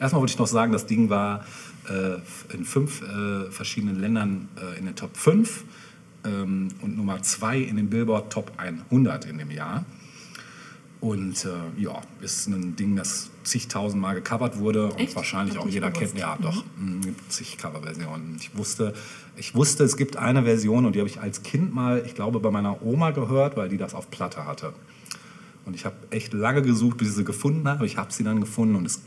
Erstmal wollte ich noch sagen, das Ding war äh, in fünf äh, verschiedenen Ländern äh, in den Top 5 ähm, und Nummer 2 in den Billboard Top 100 in dem Jahr. Und äh, ja, ist ein Ding, das zigtausend Mal gecovert wurde und Echt? wahrscheinlich auch jeder nicht kennt. gewusst. Ja, doch, mhm. gibt zig Coverversionen. Ich wusste, ich wusste, es gibt eine Version und die habe ich als Kind mal, ich glaube, bei meiner Oma gehört, weil die das auf Platte hatte. Und ich habe echt lange gesucht, bis ich sie gefunden habe. Ich habe sie dann gefunden und es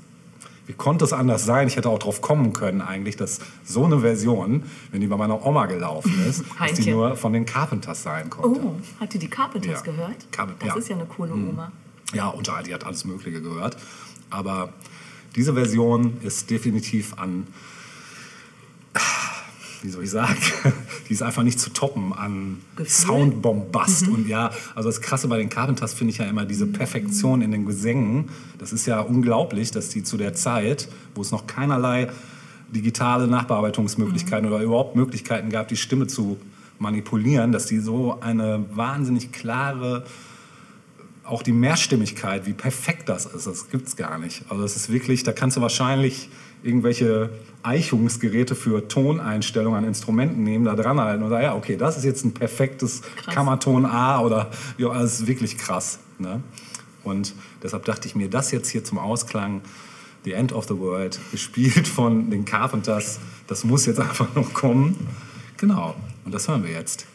wie konnte es anders sein? Ich hätte auch drauf kommen können eigentlich, dass so eine Version, wenn die bei meiner Oma gelaufen ist, dass die nur von den Carpenters sein konnte. Oh, hat die die Carpenters Ja. gehört? Carpen- das ja. ist ja eine coole Mhm. Oma. Ja, und die hat alles Mögliche gehört. Aber diese Version ist definitiv an, wie soll ich sagen, die ist einfach nicht zu toppen an? Soundbombast. Mhm. Und ja, also das Krasse bei den Carpenters finde ich ja immer diese Perfektion in den Gesängen. Das ist ja unglaublich, dass die zu der Zeit, wo es noch keinerlei digitale Nachbearbeitungsmöglichkeiten oder überhaupt Möglichkeiten gab, die Stimme zu manipulieren, dass die so eine wahnsinnig klare auch die Mehrstimmigkeit, wie perfekt das ist, das gibt's gar nicht. Also es ist wirklich, da kannst du wahrscheinlich irgendwelche Eichungsgeräte für Toneinstellungen an Instrumenten nehmen, da dran halten und sagen, ja, okay, das ist jetzt ein perfektes Kammerton A oder ja, das ist wirklich krass. Ne? Und deshalb dachte ich mir, das jetzt hier zum Ausklang, The End of the World, gespielt von den Carpenters, das muss jetzt einfach noch kommen. Genau, und das hören wir jetzt.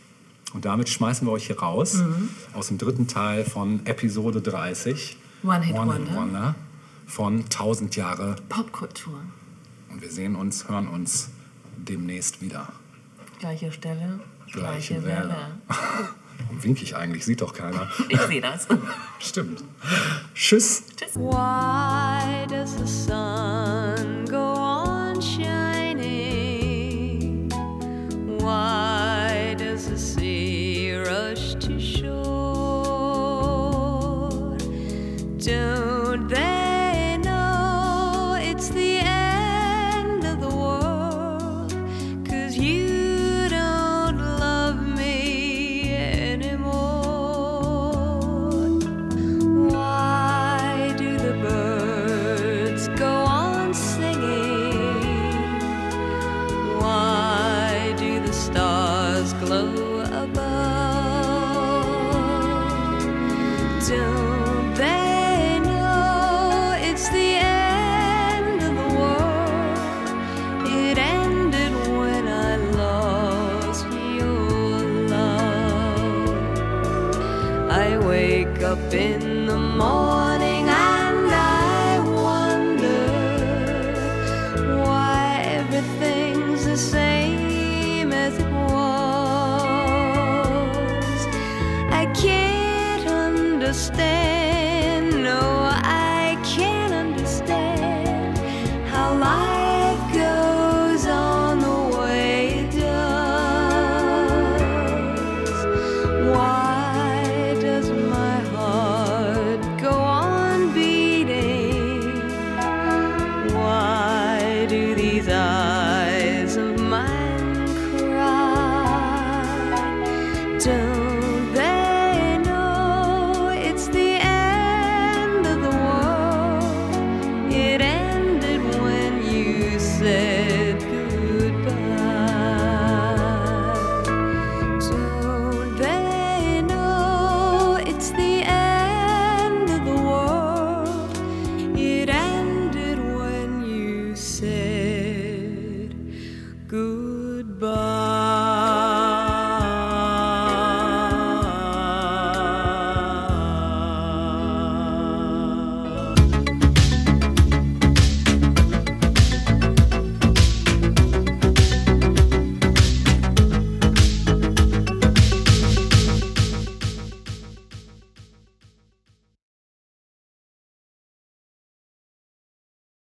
Und damit schmeißen wir euch hier raus Mhm. aus dem dritten Teil von Episode 30. One Hit One Wonder. Wonder von 1000 Jahre. Popkultur. Und wir sehen uns, hören uns demnächst wieder. Gleiche Stelle, Gleiche gleiche Welle. Welle. Warum winke ich eigentlich? Sieht doch keiner. Ich sehe das. Stimmt. Tschüss. Why